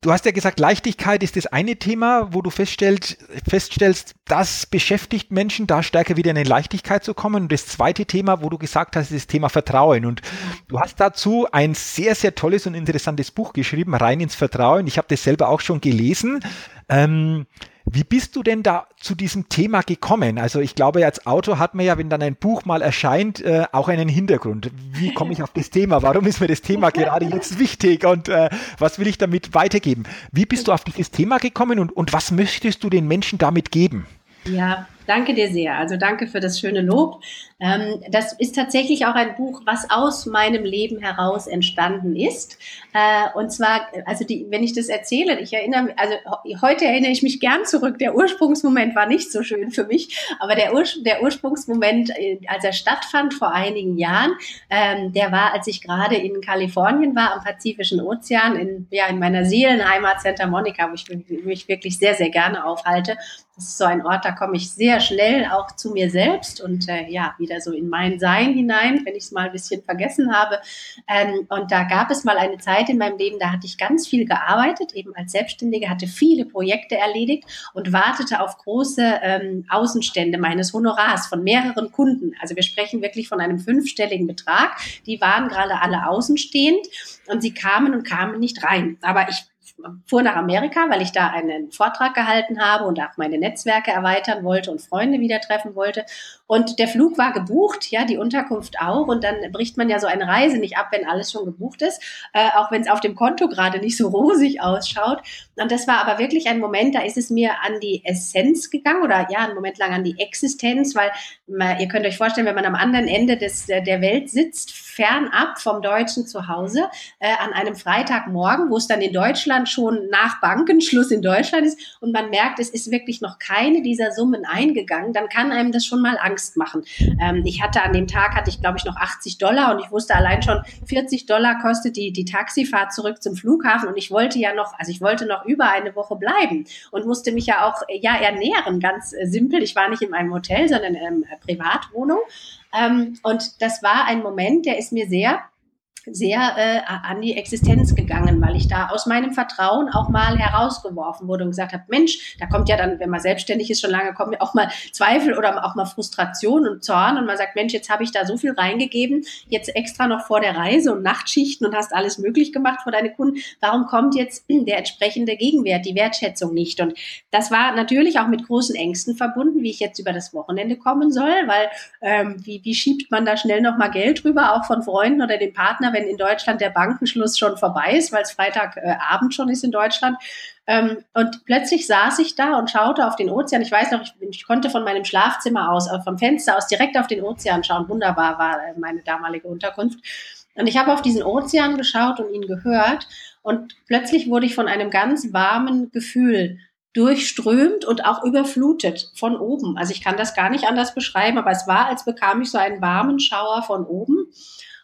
Du hast ja gesagt, Leichtigkeit ist das eine Thema, wo du feststellst, feststellst, das beschäftigt Menschen, da stärker wieder in eine Leichtigkeit zu kommen. Und das zweite Thema, wo du gesagt hast, ist das Thema Vertrauen. Und du hast dazu ein sehr, sehr tolles und interessantes Buch geschrieben, Rein ins Vertrauen. Ich habe das selber auch schon gelesen. Ähm, wie bist du denn da zu diesem Thema gekommen? Also ich glaube, als Autor hat man ja, wenn dann ein Buch mal erscheint, äh, auch einen Hintergrund. Wie komme ich auf das Thema? Warum ist mir das Thema gerade jetzt wichtig? Und äh, was will ich damit weitergeben? Wie bist du auf dieses Thema gekommen und, und was möchtest du den Menschen damit geben? Ja, danke dir sehr. Also danke für das schöne Lob. Ähm, das ist tatsächlich auch ein Buch, was aus meinem Leben heraus entstanden ist. Äh, und zwar, also die, wenn ich das erzähle, ich erinnere mich, also heute erinnere ich mich gern zurück. Der Ursprungsmoment war nicht so schön für mich, aber der, Ur, der Ursprungsmoment, äh, als er stattfand vor einigen Jahren, ähm, der war, als ich gerade in Kalifornien war, am Pazifischen Ozean, in, ja, in meiner Seelenheimat Santa Monica, wo ich mich wirklich sehr, sehr gerne aufhalte. Das ist so ein Ort, da komme ich sehr schnell auch zu mir selbst und äh, ja, wieder so in mein Sein hinein, wenn ich es mal ein bisschen vergessen habe. Ähm, und da gab es mal eine Zeit in meinem Leben, da hatte ich ganz viel gearbeitet, eben als Selbstständige, hatte viele Projekte erledigt und wartete auf große ähm, Außenstände meines Honorars von mehreren Kunden. Also wir sprechen wirklich von einem fünfstelligen Betrag. Die waren gerade alle außenstehend und sie kamen und kamen nicht rein. Aber ich fuhr nach Amerika, weil ich da einen Vortrag gehalten habe und auch meine Netzwerke erweitern wollte und Freunde wieder treffen wollte. Und der Flug war gebucht, ja, die Unterkunft auch. Und dann bricht man ja so eine Reise nicht ab, wenn alles schon gebucht ist, äh, auch wenn es auf dem Konto gerade nicht so rosig ausschaut. Und das war aber wirklich ein Moment, da ist es mir an die Essenz gegangen oder ja, einen Moment lang an die Existenz, weil man, ihr könnt euch vorstellen, wenn man am anderen Ende des, der Welt sitzt, fernab vom deutschen Zuhause, äh, an einem Freitagmorgen, wo es dann in Deutschland schon nach Bankenschluss in Deutschland ist und man merkt, es ist wirklich noch keine dieser Summen eingegangen, dann kann einem das schon mal Angst Angst machen. Ähm, ich hatte an dem Tag, hatte ich glaube ich noch 80 Dollar und ich wusste allein schon, 40 Dollar kostet die, die Taxifahrt zurück zum Flughafen und ich wollte ja noch, also ich wollte noch über eine Woche bleiben und musste mich ja auch ja ernähren, ganz äh, simpel. Ich war nicht in einem Hotel, sondern in einer Privatwohnung. Ähm, und das war ein Moment, der ist mir sehr sehr äh, an die Existenz gegangen, weil ich da aus meinem Vertrauen auch mal herausgeworfen wurde und gesagt habe, Mensch, da kommt ja dann, wenn man selbstständig ist, schon lange kommen ja auch mal Zweifel oder auch mal Frustration und Zorn und man sagt, Mensch, jetzt habe ich da so viel reingegeben, jetzt extra noch vor der Reise und Nachtschichten und hast alles möglich gemacht für deine Kunden. Warum kommt jetzt der entsprechende Gegenwert, die Wertschätzung nicht? Und das war natürlich auch mit großen Ängsten verbunden, wie ich jetzt über das Wochenende kommen soll, weil ähm, wie, wie schiebt man da schnell noch mal Geld rüber, auch von Freunden oder dem Partner, wenn in Deutschland der Bankenschluss schon vorbei ist, weil es Freitagabend äh, schon ist in Deutschland. Ähm, und plötzlich saß ich da und schaute auf den Ozean. Ich weiß noch, ich, ich konnte von meinem Schlafzimmer aus, äh, vom Fenster aus direkt auf den Ozean schauen. Wunderbar war äh, meine damalige Unterkunft. Und ich habe auf diesen Ozean geschaut und ihn gehört. Und plötzlich wurde ich von einem ganz warmen Gefühl durchströmt und auch überflutet von oben. Also ich kann das gar nicht anders beschreiben, aber es war, als bekam ich so einen warmen Schauer von oben.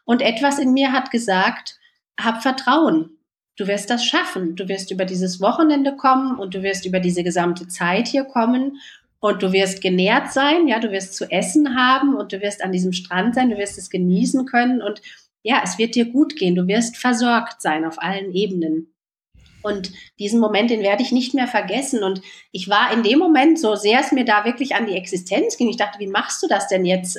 Und etwas in mir hat gesagt, hab Vertrauen. Du wirst das schaffen. Du wirst über dieses Wochenende kommen und du wirst über diese gesamte Zeit hier kommen und du wirst genährt sein. Ja, du wirst zu essen haben und du wirst an diesem Strand sein. Du wirst es genießen können und ja, es wird dir gut gehen. Du wirst versorgt sein auf allen Ebenen. Und diesen Moment, den werde ich nicht mehr vergessen. Und ich war in dem Moment, so sehr es mir da wirklich an die Existenz ging, ich dachte, wie machst du das denn jetzt?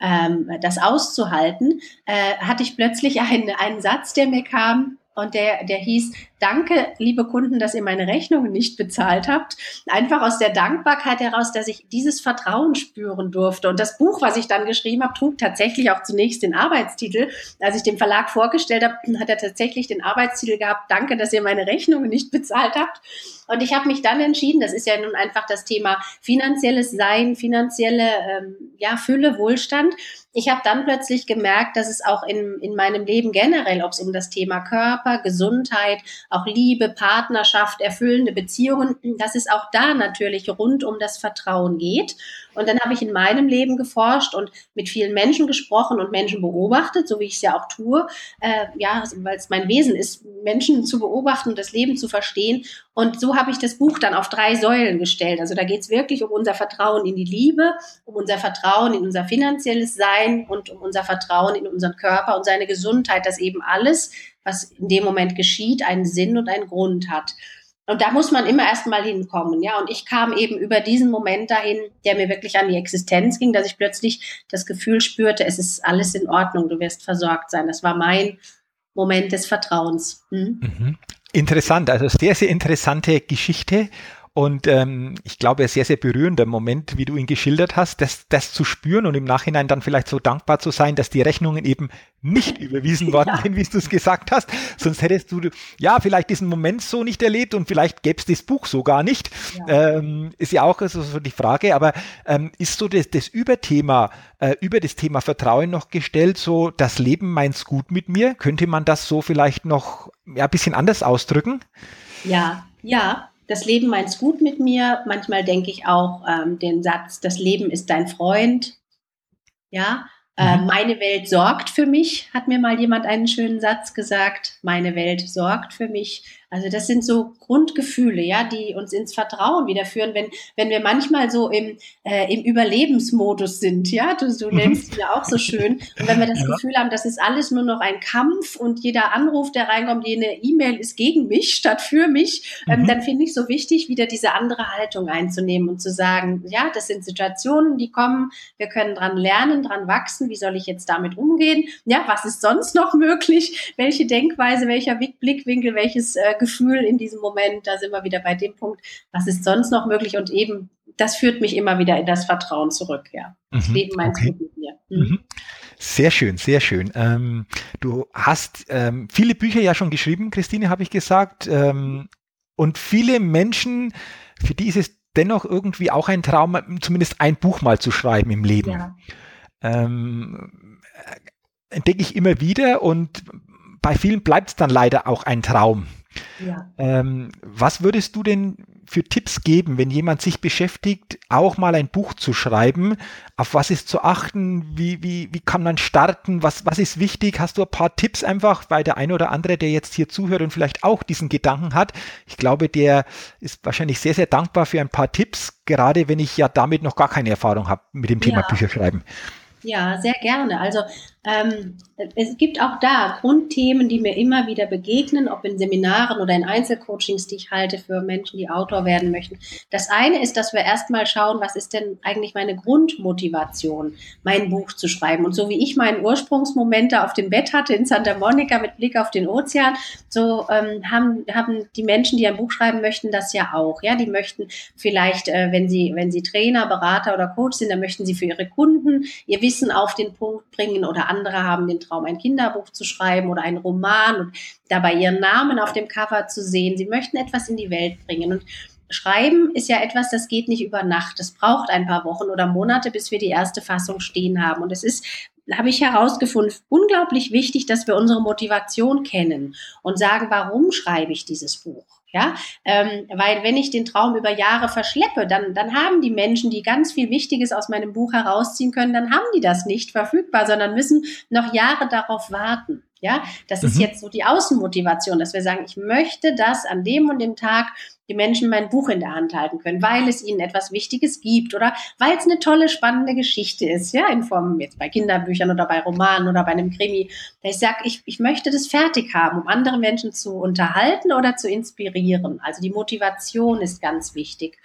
Ähm, das auszuhalten, äh, hatte ich plötzlich einen, einen Satz, der mir kam, und der, der hieß, danke, liebe Kunden, dass ihr meine Rechnungen nicht bezahlt habt. Einfach aus der Dankbarkeit heraus, dass ich dieses Vertrauen spüren durfte. Und das Buch, was ich dann geschrieben habe, trug tatsächlich auch zunächst den Arbeitstitel. Als ich dem Verlag vorgestellt habe, hat er tatsächlich den Arbeitstitel gehabt, danke, dass ihr meine Rechnungen nicht bezahlt habt. Und ich habe mich dann entschieden, das ist ja nun einfach das Thema finanzielles Sein, finanzielle ähm, ja, Fülle, Wohlstand. Ich habe dann plötzlich gemerkt, dass es auch in, in meinem Leben generell, ob es um das Thema Körper, Gesundheit, auch Liebe, Partnerschaft, erfüllende Beziehungen, dass es auch da natürlich rund um das Vertrauen geht. Und dann habe ich in meinem Leben geforscht und mit vielen Menschen gesprochen und Menschen beobachtet, so wie ich es ja auch tue. Äh, ja, weil es mein Wesen ist, Menschen zu beobachten und das Leben zu verstehen. Und so habe ich das Buch dann auf drei Säulen gestellt. Also da geht es wirklich um unser Vertrauen in die Liebe, um unser Vertrauen in unser finanzielles Sein und um unser Vertrauen in unseren Körper und seine Gesundheit, dass eben alles, was in dem Moment geschieht, einen Sinn und einen Grund hat. Und da muss man immer erstmal hinkommen, ja. Und ich kam eben über diesen Moment dahin, der mir wirklich an die Existenz ging, dass ich plötzlich das Gefühl spürte, es ist alles in Ordnung, du wirst versorgt sein. Das war mein Moment des Vertrauens. Hm? Mhm. Interessant, also sehr, sehr interessante Geschichte. Und ähm, ich glaube, ein sehr, sehr berührender Moment, wie du ihn geschildert hast, das, das zu spüren und im Nachhinein dann vielleicht so dankbar zu sein, dass die Rechnungen eben nicht überwiesen worden ja. sind, wie du es gesagt hast. Sonst hättest du ja vielleicht diesen Moment so nicht erlebt und vielleicht gäbe es das Buch so gar nicht. Ja. Ähm, ist ja auch so, so die Frage, aber ähm, ist so das, das Überthema, äh, über das Thema Vertrauen noch gestellt, so das Leben meint's gut mit mir? Könnte man das so vielleicht noch ja, ein bisschen anders ausdrücken? Ja, ja, das Leben meint's gut mit mir. Manchmal denke ich auch ähm, den Satz, das Leben ist dein Freund. Ja, äh, mhm. meine Welt sorgt für mich, hat mir mal jemand einen schönen Satz gesagt. Meine Welt sorgt für mich. Also das sind so Grundgefühle, ja, die uns ins Vertrauen wiederführen, wenn, wenn wir manchmal so im, äh, im Überlebensmodus sind, ja, du, du mhm. nennst es ja auch so schön. Und wenn wir das ja. Gefühl haben, das ist alles nur noch ein Kampf und jeder Anruf, der reinkommt, jede E-Mail ist gegen mich statt für mich, ähm, mhm. dann finde ich so wichtig, wieder diese andere Haltung einzunehmen und zu sagen, ja, das sind Situationen, die kommen, wir können dran lernen, dran wachsen, wie soll ich jetzt damit umgehen? Ja, was ist sonst noch möglich? Welche Denkweise, welcher Blickwinkel, welches äh, Gefühl in diesem Moment, da sind wir wieder bei dem Punkt, was ist sonst noch möglich und eben das führt mich immer wieder in das Vertrauen zurück, ja. Das mhm, Leben meins okay. mit mir. Mhm. mhm. Sehr schön, sehr schön. Ähm, du hast ähm, viele Bücher ja schon geschrieben, Christine, habe ich gesagt. Ähm, und viele Menschen, für die ist es dennoch irgendwie auch ein Traum, zumindest ein Buch mal zu schreiben im Leben. Ja. Ähm, entdecke ich immer wieder und bei vielen bleibt es dann leider auch ein Traum. Ja. Ähm, was würdest du denn für Tipps geben, wenn jemand sich beschäftigt, auch mal ein Buch zu schreiben? Auf was ist zu achten? Wie, wie, wie kann man starten? Was, was ist wichtig? Hast du ein paar Tipps einfach, weil der eine oder andere, der jetzt hier zuhört und vielleicht auch diesen Gedanken hat, ich glaube, der ist wahrscheinlich sehr, sehr dankbar für ein paar Tipps, gerade wenn ich ja damit noch gar keine Erfahrung habe mit dem Thema ja. Bücher schreiben. Ja, sehr gerne. Also Ähm, es gibt auch da Grundthemen, die mir immer wieder begegnen, ob in Seminaren oder in Einzelcoachings, die ich halte für Menschen, die Autor werden möchten. Das eine ist, dass wir erstmal schauen, was ist denn eigentlich meine Grundmotivation, mein Buch zu schreiben. Und so wie ich meinen Ursprungsmoment da auf dem Bett hatte in Santa Monica mit Blick auf den Ozean, so ähm, haben, haben die Menschen, die ein Buch schreiben möchten, das ja auch. Ja, die möchten vielleicht, äh, wenn sie, wenn sie Trainer, Berater oder Coach sind, dann möchten sie für ihre Kunden ihr Wissen auf den Punkt bringen oder andere haben den Traum, ein Kinderbuch zu schreiben oder einen Roman und dabei ihren Namen auf dem Cover zu sehen. Sie möchten etwas in die Welt bringen und Schreiben ist ja etwas, das geht nicht über Nacht. Es braucht ein paar Wochen oder Monate, bis wir die erste Fassung stehen haben. Und es ist habe ich herausgefunden, unglaublich wichtig, dass wir unsere Motivation kennen und sagen, warum schreibe ich dieses Buch? Ja, ähm, weil wenn ich den Traum über Jahre verschleppe, dann, dann haben die Menschen, die ganz viel Wichtiges aus meinem Buch herausziehen können, dann haben die das nicht verfügbar, sondern müssen noch Jahre darauf warten. Ja, das mhm. ist jetzt so die Außenmotivation, dass wir sagen, ich möchte das an dem und dem Tag die Menschen mein Buch in der Hand halten können, weil es ihnen etwas Wichtiges gibt oder weil es eine tolle, spannende Geschichte ist, ja, in Form jetzt bei Kinderbüchern oder bei Romanen oder bei einem Krimi. Ich sage, ich, ich möchte das fertig haben, um andere Menschen zu unterhalten oder zu inspirieren. Also die Motivation ist ganz wichtig.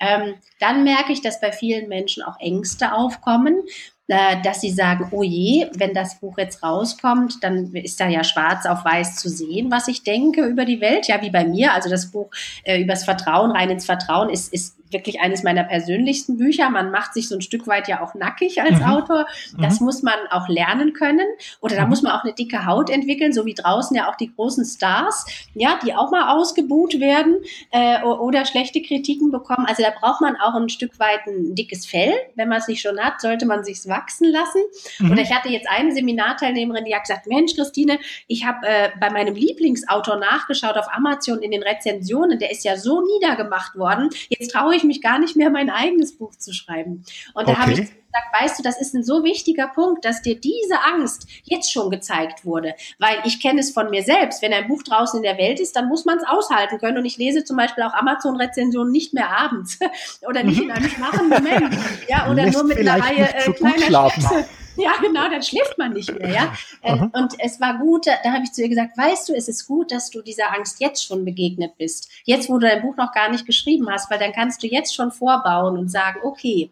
Ähm, dann merke ich, dass bei vielen Menschen auch Ängste aufkommen dass sie sagen, oh je, wenn das Buch jetzt rauskommt, dann ist da ja schwarz auf weiß zu sehen, was ich denke über die Welt. Ja, wie bei mir. Also das Buch äh, übers Vertrauen, rein ins Vertrauen, ist, ist wirklich eines meiner persönlichsten Bücher. Man macht sich so ein Stück weit ja auch nackig als mhm. Autor. Das mhm. muss man auch lernen können. Oder da mhm. muss man auch eine dicke Haut entwickeln, so wie draußen ja auch die großen Stars, ja, die auch mal ausgebuht werden äh, oder schlechte Kritiken bekommen. Also da braucht man auch ein Stück weit ein dickes Fell. Wenn man es nicht schon hat, sollte man sich's wachsen lassen. Mhm. Oder ich hatte jetzt eine Seminarteilnehmerin, die hat gesagt, Mensch, Christine, ich habe äh, bei meinem Lieblingsautor nachgeschaut auf Amazon in den Rezensionen, der ist ja so niedergemacht worden. Jetzt traue ich ich mich gar nicht mehr, mein eigenes Buch zu schreiben. Und da okay. habe ich gesagt, weißt du, das ist ein so wichtiger Punkt, dass dir diese Angst jetzt schon gezeigt wurde. Weil ich kenne es von mir selbst. Wenn ein Buch draußen in der Welt ist, dann muss man es aushalten können. Und ich lese zum Beispiel auch Amazon-Rezensionen nicht mehr abends oder nicht in einem schwachen Moment. Ja, oder Lässt nur mit einer Reihe äh, kleiner Schnäpse. Ja, genau, dann schläft man nicht mehr, ja. Ähm, und es war gut, da habe ich zu ihr gesagt, weißt du, es ist gut, dass du dieser Angst jetzt schon begegnet bist. Jetzt, wo du dein Buch noch gar nicht geschrieben hast, weil dann kannst du jetzt schon vorbauen und sagen, okay,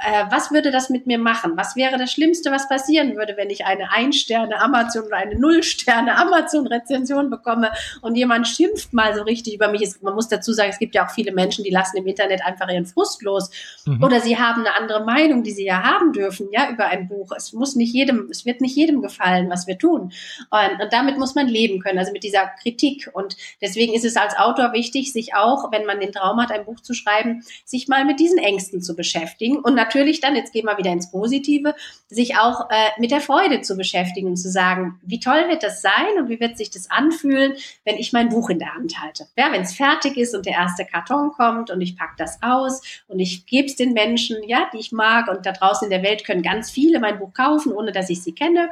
äh, was würde das mit mir machen? Was wäre das Schlimmste, was passieren würde, wenn ich eine Ein-Sterne Amazon oder eine Null-Sterne Amazon-Rezension bekomme und jemand schimpft mal so richtig über mich? man muss dazu sagen, es gibt ja auch viele Menschen, die lassen im Internet einfach ihren Frust los. Mhm. Oder sie haben eine andere Meinung, die sie ja haben dürfen, ja, über ein Buch. Es muss nicht jedem, es wird nicht jedem gefallen, was wir tun. Und, und damit muss man leben können, also mit dieser Kritik. Und deswegen ist es als Autor wichtig, sich auch, wenn man den Traum hat, ein Buch zu schreiben, sich mal mit diesen Ängsten zu beschäftigen und natürlich dann, jetzt gehen wir wieder ins Positive, sich auch äh, mit der Freude zu beschäftigen und zu sagen, wie toll wird das sein und wie wird sich das anfühlen, wenn ich mein Buch in der Hand halte. Ja, wenn es fertig ist und der erste Karton kommt und ich packe das aus und ich gebe es den Menschen, ja, die ich mag und da draußen in der Welt können ganz viele mein Buch kaufen, ohne dass ich sie kenne.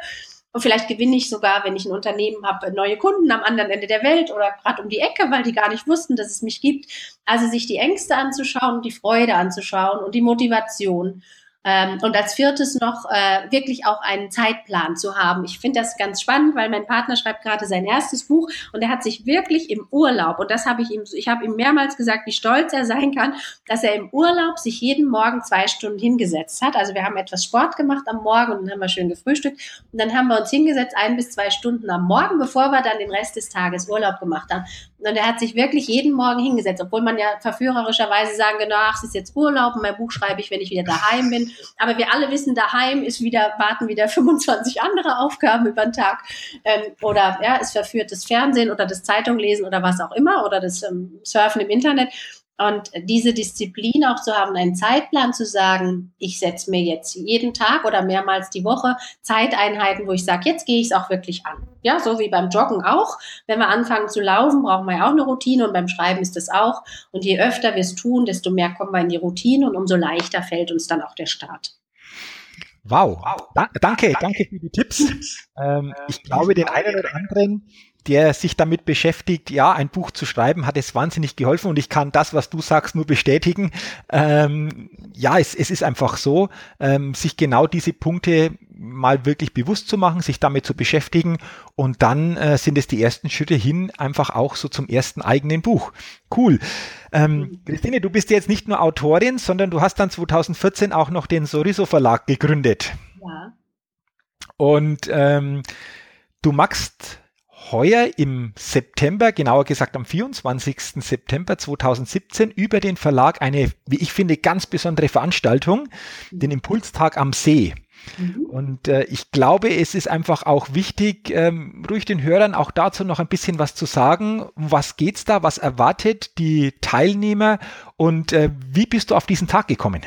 Und vielleicht gewinne ich sogar, wenn ich ein Unternehmen habe, neue Kunden am anderen Ende der Welt oder gerade um die Ecke, weil die gar nicht wussten, dass es mich gibt. Also sich die Ängste anzuschauen, die Freude anzuschauen und die Motivation. Ähm, und als viertes noch äh, wirklich auch einen Zeitplan zu haben. Ich finde das ganz spannend, weil mein Partner schreibt gerade sein erstes Buch und er hat sich wirklich im Urlaub, und das habe ich ihm, ich habe ihm mehrmals gesagt, wie stolz er sein kann, dass er im Urlaub sich jeden Morgen zwei Stunden hingesetzt hat. Also wir haben etwas Sport gemacht am Morgen und dann haben wir schön gefrühstückt und dann haben wir uns hingesetzt, ein bis zwei Stunden am Morgen, bevor wir dann den Rest des Tages Urlaub gemacht haben. Und er hat sich wirklich jeden Morgen hingesetzt, obwohl man ja verführerischerweise sagen genau, ach, es ist jetzt Urlaub und mein Buch schreibe ich, wenn ich wieder daheim bin. Aber wir alle wissen, daheim ist wieder, warten wieder 25 andere Aufgaben über den Tag. Ähm, oder ja, es verführt das Fernsehen oder das Zeitunglesen oder was auch immer oder das ähm, Surfen im Internet. Und diese Disziplin auch zu haben, einen Zeitplan zu sagen, ich setze mir jetzt jeden Tag oder mehrmals die Woche Zeiteinheiten, wo ich sage, jetzt gehe ich es auch wirklich an. Ja, so wie beim Joggen auch. Wenn wir anfangen zu laufen, brauchen wir ja auch eine Routine und beim Schreiben ist das auch. Und je öfter wir es tun, desto mehr kommen wir in die Routine und umso leichter fällt uns dann auch der Start. Wow, da, danke, danke für die Tipps. Ähm, ich glaube, den einen oder anderen der sich damit beschäftigt, ja, ein Buch zu schreiben, hat es wahnsinnig geholfen und ich kann das, was du sagst, nur bestätigen. Ähm, ja, es, es ist einfach so, ähm, sich genau diese Punkte mal wirklich bewusst zu machen, sich damit zu beschäftigen und dann äh, sind es die ersten Schritte hin, einfach auch so zum ersten eigenen Buch. Cool. Ähm, Christine, du bist jetzt nicht nur Autorin, sondern du hast dann 2014 auch noch den Soriso Verlag gegründet. Ja. Und ähm, du machst heuer im September, genauer gesagt am 24. September 2017, über den Verlag eine, wie ich finde, ganz besondere Veranstaltung, den Impulstag am See. Mhm. Und äh, ich glaube, es ist einfach auch wichtig, ähm, ruhig den Hörern auch dazu noch ein bisschen was zu sagen. Um was geht's da? Was erwartet die Teilnehmer? Und äh, wie bist du auf diesen Tag gekommen?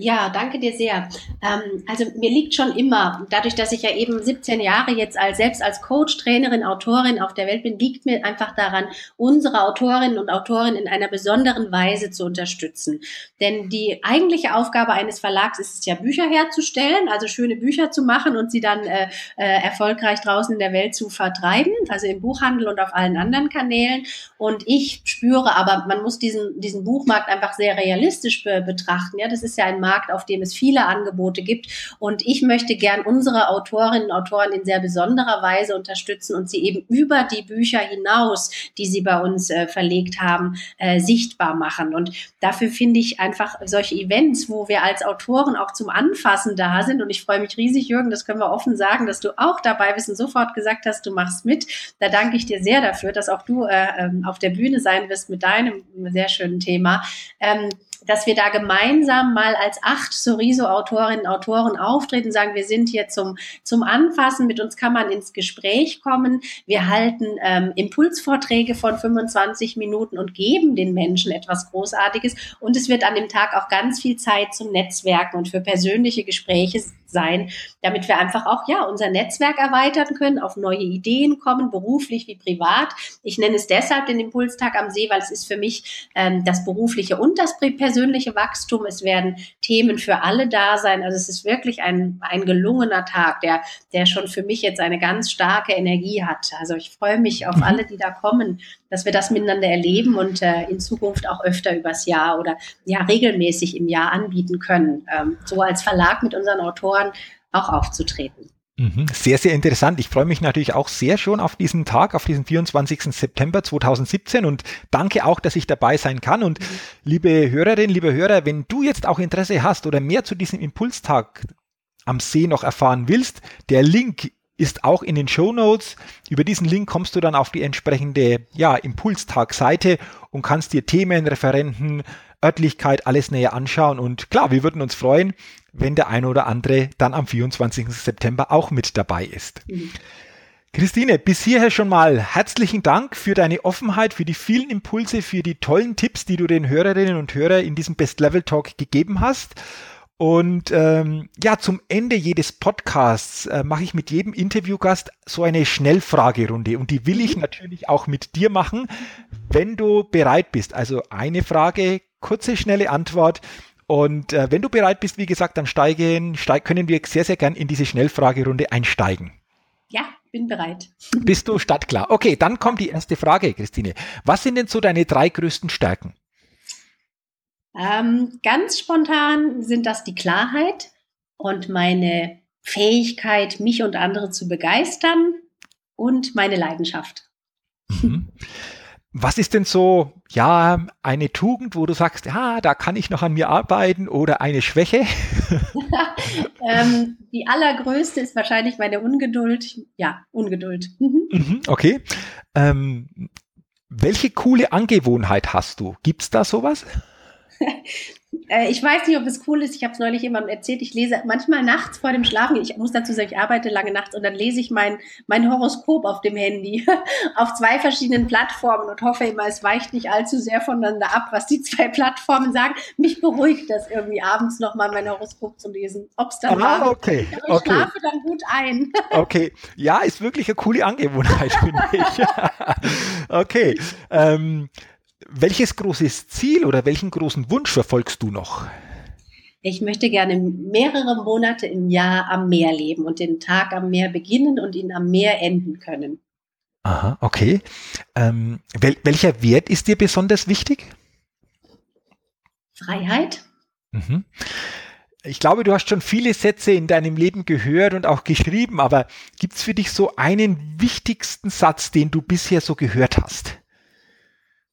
Ja, danke dir sehr. Ähm, also mir liegt schon immer, dadurch, dass ich ja eben 17 Jahre jetzt als selbst als Coach, Trainerin, Autorin auf der Welt bin, liegt mir einfach daran, unsere Autorinnen und Autoren in einer besonderen Weise zu unterstützen. Denn die eigentliche Aufgabe eines Verlags ist es ja, Bücher herzustellen, also schöne Bücher zu machen und sie dann äh, äh, erfolgreich draußen in der Welt zu vertreiben, also im Buchhandel und auf allen anderen Kanälen. Und ich spüre aber, man muss diesen, diesen Buchmarkt einfach sehr realistisch be betrachten. Ja, das ist ja ein Markt, auf dem es viele Angebote gibt. Und ich möchte gern unsere Autorinnen und Autoren in sehr besonderer Weise unterstützen und sie eben über die Bücher hinaus, die sie bei uns äh, verlegt haben, äh, sichtbar machen. Und dafür finde ich einfach solche Events, wo wir als Autoren auch zum Anfassen da sind. Und ich freue mich riesig, Jürgen, das können wir offen sagen, dass du auch dabei bist und sofort gesagt hast, du machst mit. Da danke ich dir sehr dafür, dass auch du äh, ähm, auf der Bühne sein wirst mit deinem sehr schönen Thema. Ähm, dass wir da gemeinsam mal als acht Soriso-Autorinnen und Autoren auftreten, sagen, wir sind hier zum, zum Anfassen, mit uns kann man ins Gespräch kommen. Wir halten ähm, Impulsvorträge von 25 Minuten und geben den Menschen etwas Großartiges. Und es wird an dem Tag auch ganz viel Zeit zum Netzwerken und für persönliche Gespräche sein, damit wir einfach auch ja unser Netzwerk erweitern können, auf neue Ideen kommen, beruflich wie privat. Ich nenne es deshalb den Impulstag am See, weil es ist für mich ähm, das berufliche und das persönliche Wachstum. Es werden Themen für alle da sein. Also es ist wirklich ein, ein gelungener Tag, der, der schon für mich jetzt eine ganz starke Energie hat. Also ich freue mich auf mhm. alle, die da kommen, dass wir das miteinander erleben und äh, in Zukunft auch öfter übers Jahr oder ja regelmäßig im Jahr anbieten können. Ähm, so als Verlag mit unseren Autoren auch aufzutreten. Mhm. Sehr, sehr interessant. Ich freue mich natürlich auch sehr schon auf diesen Tag, auf diesen 24. September 2017 und danke auch, dass ich dabei sein kann. Und mhm. liebe Hörerinnen, liebe Hörer, wenn du jetzt auch Interesse hast oder mehr zu diesem Impulstag am See noch erfahren willst, der Link ist auch in den Show Notes. Über diesen Link kommst du dann auf die entsprechende ja, Impulstag-Seite und kannst dir Themen, Referenten, Örtlichkeit alles näher anschauen. Und klar, wir würden uns freuen, wenn der eine oder andere dann am 24. September auch mit dabei ist. Mhm. Christine, bis hierher schon mal herzlichen Dank für deine Offenheit, für die vielen Impulse, für die tollen Tipps, die du den Hörerinnen und Hörern in diesem Best Level Talk gegeben hast. Und ähm, ja, zum Ende jedes Podcasts äh, mache ich mit jedem Interviewgast so eine Schnellfragerunde. Und die will ich mhm. natürlich auch mit dir machen, wenn du bereit bist. Also eine Frage, kurze, schnelle Antwort. Und äh, wenn du bereit bist, wie gesagt, dann steigen, steig, können wir sehr, sehr gern in diese Schnellfragerunde einsteigen. Ja, bin bereit. Bist du startklar? Okay, dann kommt die erste Frage, Christine. Was sind denn so deine drei größten Stärken? Ähm, ganz spontan sind das die Klarheit und meine Fähigkeit, mich und andere zu begeistern und meine Leidenschaft. Mhm. Was ist denn so, ja, eine Tugend, wo du sagst, ja, da kann ich noch an mir arbeiten oder eine Schwäche? ähm, die allergrößte ist wahrscheinlich meine Ungeduld. Ja, Ungeduld. Mhm. Mhm, okay. Ähm, welche coole Angewohnheit hast du? Gibt es da sowas? Äh, ich weiß nicht, ob es cool ist. Ich habe es neulich jemandem erzählt. Ich lese manchmal nachts vor dem Schlafen. Ich muss dazu sagen, ich arbeite lange nachts und dann lese ich mein, mein Horoskop auf dem Handy auf zwei verschiedenen Plattformen und hoffe immer, es weicht nicht allzu sehr voneinander ab, was die zwei Plattformen sagen. Mich beruhigt das irgendwie abends nochmal mein Horoskop zu lesen. Ob es dann ah, war. Okay. Ich okay. schlafe dann gut ein. okay. Ja, ist wirklich eine coole Angewohnheit, finde ich. okay. Ähm, welches großes Ziel oder welchen großen Wunsch verfolgst du noch? Ich möchte gerne mehrere Monate im Jahr am Meer leben und den Tag am Meer beginnen und ihn am Meer enden können. Aha, okay. Ähm, wel welcher Wert ist dir besonders wichtig? Freiheit. Mhm. Ich glaube, du hast schon viele Sätze in deinem Leben gehört und auch geschrieben, aber gibt es für dich so einen wichtigsten Satz, den du bisher so gehört hast?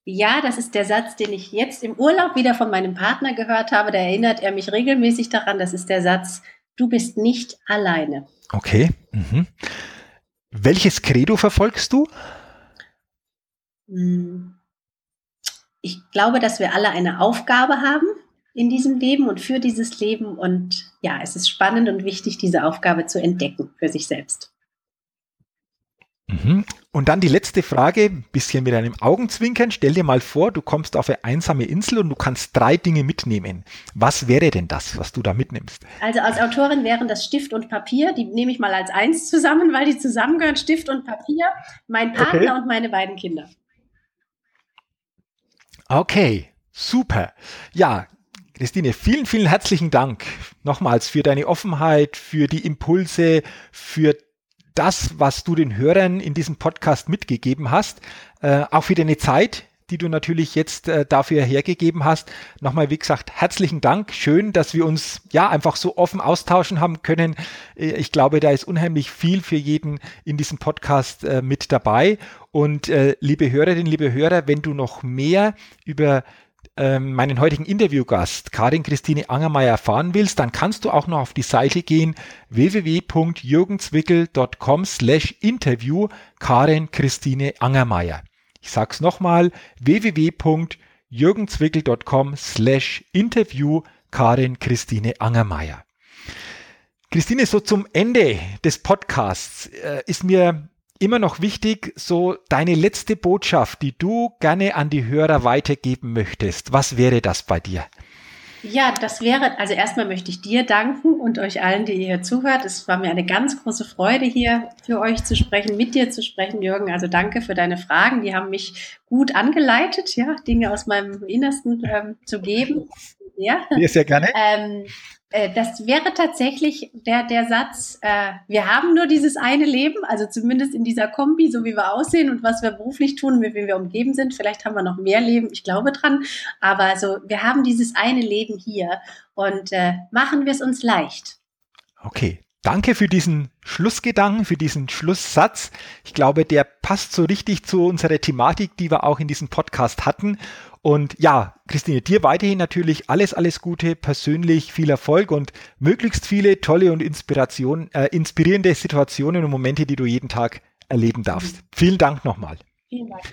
Ja, das ist der Satz, den ich jetzt im Urlaub wieder von meinem Partner gehört habe. Da erinnert er mich regelmäßig daran. Das ist der Satz, du bist nicht alleine. Okay. Mhm. Welches Credo verfolgst du? Hm. Ich glaube, dass wir alle eine Aufgabe haben in diesem Leben und für dieses Leben. Und ja, es ist spannend und wichtig, diese Aufgabe zu entdecken für sich selbst. Mhm. Und dann die letzte Frage, bisschen mit einem Augenzwinkern. Stell dir mal vor, du kommst auf eine einsame Insel und du kannst drei Dinge mitnehmen. Was wäre denn das, was du da mitnimmst? Also als Autorin wären das Stift und Papier. Die nehme ich mal als eins zusammen, weil die zusammengehören. Stift und Papier, mein Partner okay. und meine beiden Kinder. Okay, super. Ja, Christine, vielen, vielen herzlichen Dank nochmals für deine Offenheit, für die Impulse, für das, was du den Hörern in diesem Podcast mitgegeben hast, äh, auch für deine Zeit, die du natürlich jetzt äh, dafür hergegeben hast. Nochmal, wie gesagt, herzlichen Dank. Schön, dass wir uns ja einfach so offen austauschen haben können. Äh, ich glaube, da ist unheimlich viel für jeden in diesem Podcast äh, mit dabei. Und äh, liebe Hörerinnen, liebe Hörer, wenn du noch mehr über ähm, meinen heutigen Interviewgast Karin Christine Angermeier erfahren willst, dann kannst du auch noch auf die Seite gehen www.jürgenswickel.com slash interview Karin Christine Angermeier. Ich sag's nochmal www.jürgenswickel.com slash interview Karin Christine Angermeier. Christine, so zum Ende des Podcasts äh, ist mir immer noch wichtig, so deine letzte Botschaft, die du gerne an die Hörer weitergeben möchtest. Was wäre das bei dir? Ja, das wäre, also erstmal möchte ich dir danken und euch allen, die hier zuhört. Es war mir eine ganz große Freude, hier für euch zu sprechen, mit dir zu sprechen, Jürgen. Also danke für deine Fragen. Die haben mich gut angeleitet, ja, Dinge aus meinem Innersten ähm, zu geben. Ja, sehr, gerne. Ähm, äh, das wäre tatsächlich der, der Satz, äh, wir haben nur dieses eine Leben, also zumindest in dieser Kombi, so wie wir aussehen und was wir beruflich tun, mit wem wir umgeben sind. Vielleicht haben wir noch mehr Leben, ich glaube dran. Aber also, wir haben dieses eine Leben hier und äh, machen wir es uns leicht. Okay, Danke für diesen Schlussgedanken, für diesen Schlusssatz. Ich glaube, der passt so richtig zu unserer Thematik, die wir auch in diesem Podcast hatten. Und ja, Christine, dir weiterhin natürlich alles, alles Gute, persönlich viel Erfolg und möglichst viele tolle und Inspiration, äh, inspirierende Situationen und Momente, die du jeden Tag erleben darfst. Mhm. Vielen Dank nochmal. Vielen Dank.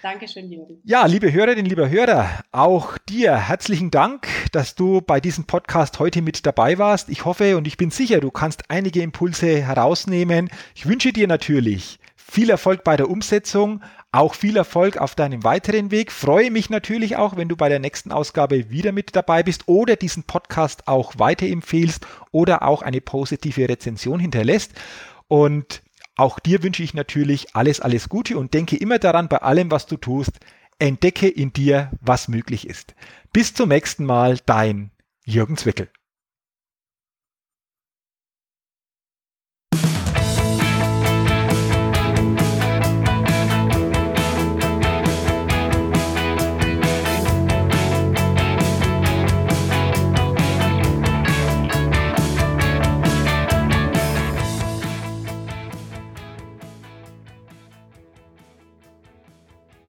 Dankeschön, Jürgen. Ja, liebe Hörerinnen, liebe Hörer, auch dir herzlichen Dank, dass du bei diesem Podcast heute mit dabei warst. Ich hoffe und ich bin sicher, du kannst einige Impulse herausnehmen. Ich wünsche dir natürlich viel Erfolg bei der Umsetzung, auch viel Erfolg auf deinem weiteren Weg. Freue mich natürlich auch, wenn du bei der nächsten Ausgabe wieder mit dabei bist oder diesen Podcast auch weiterempfehlst oder auch eine positive Rezension hinterlässt. Und auch dir wünsche ich natürlich alles, alles Gute und denke immer daran, bei allem, was du tust, entdecke in dir, was möglich ist. Bis zum nächsten Mal, dein Jürgen Zwickel.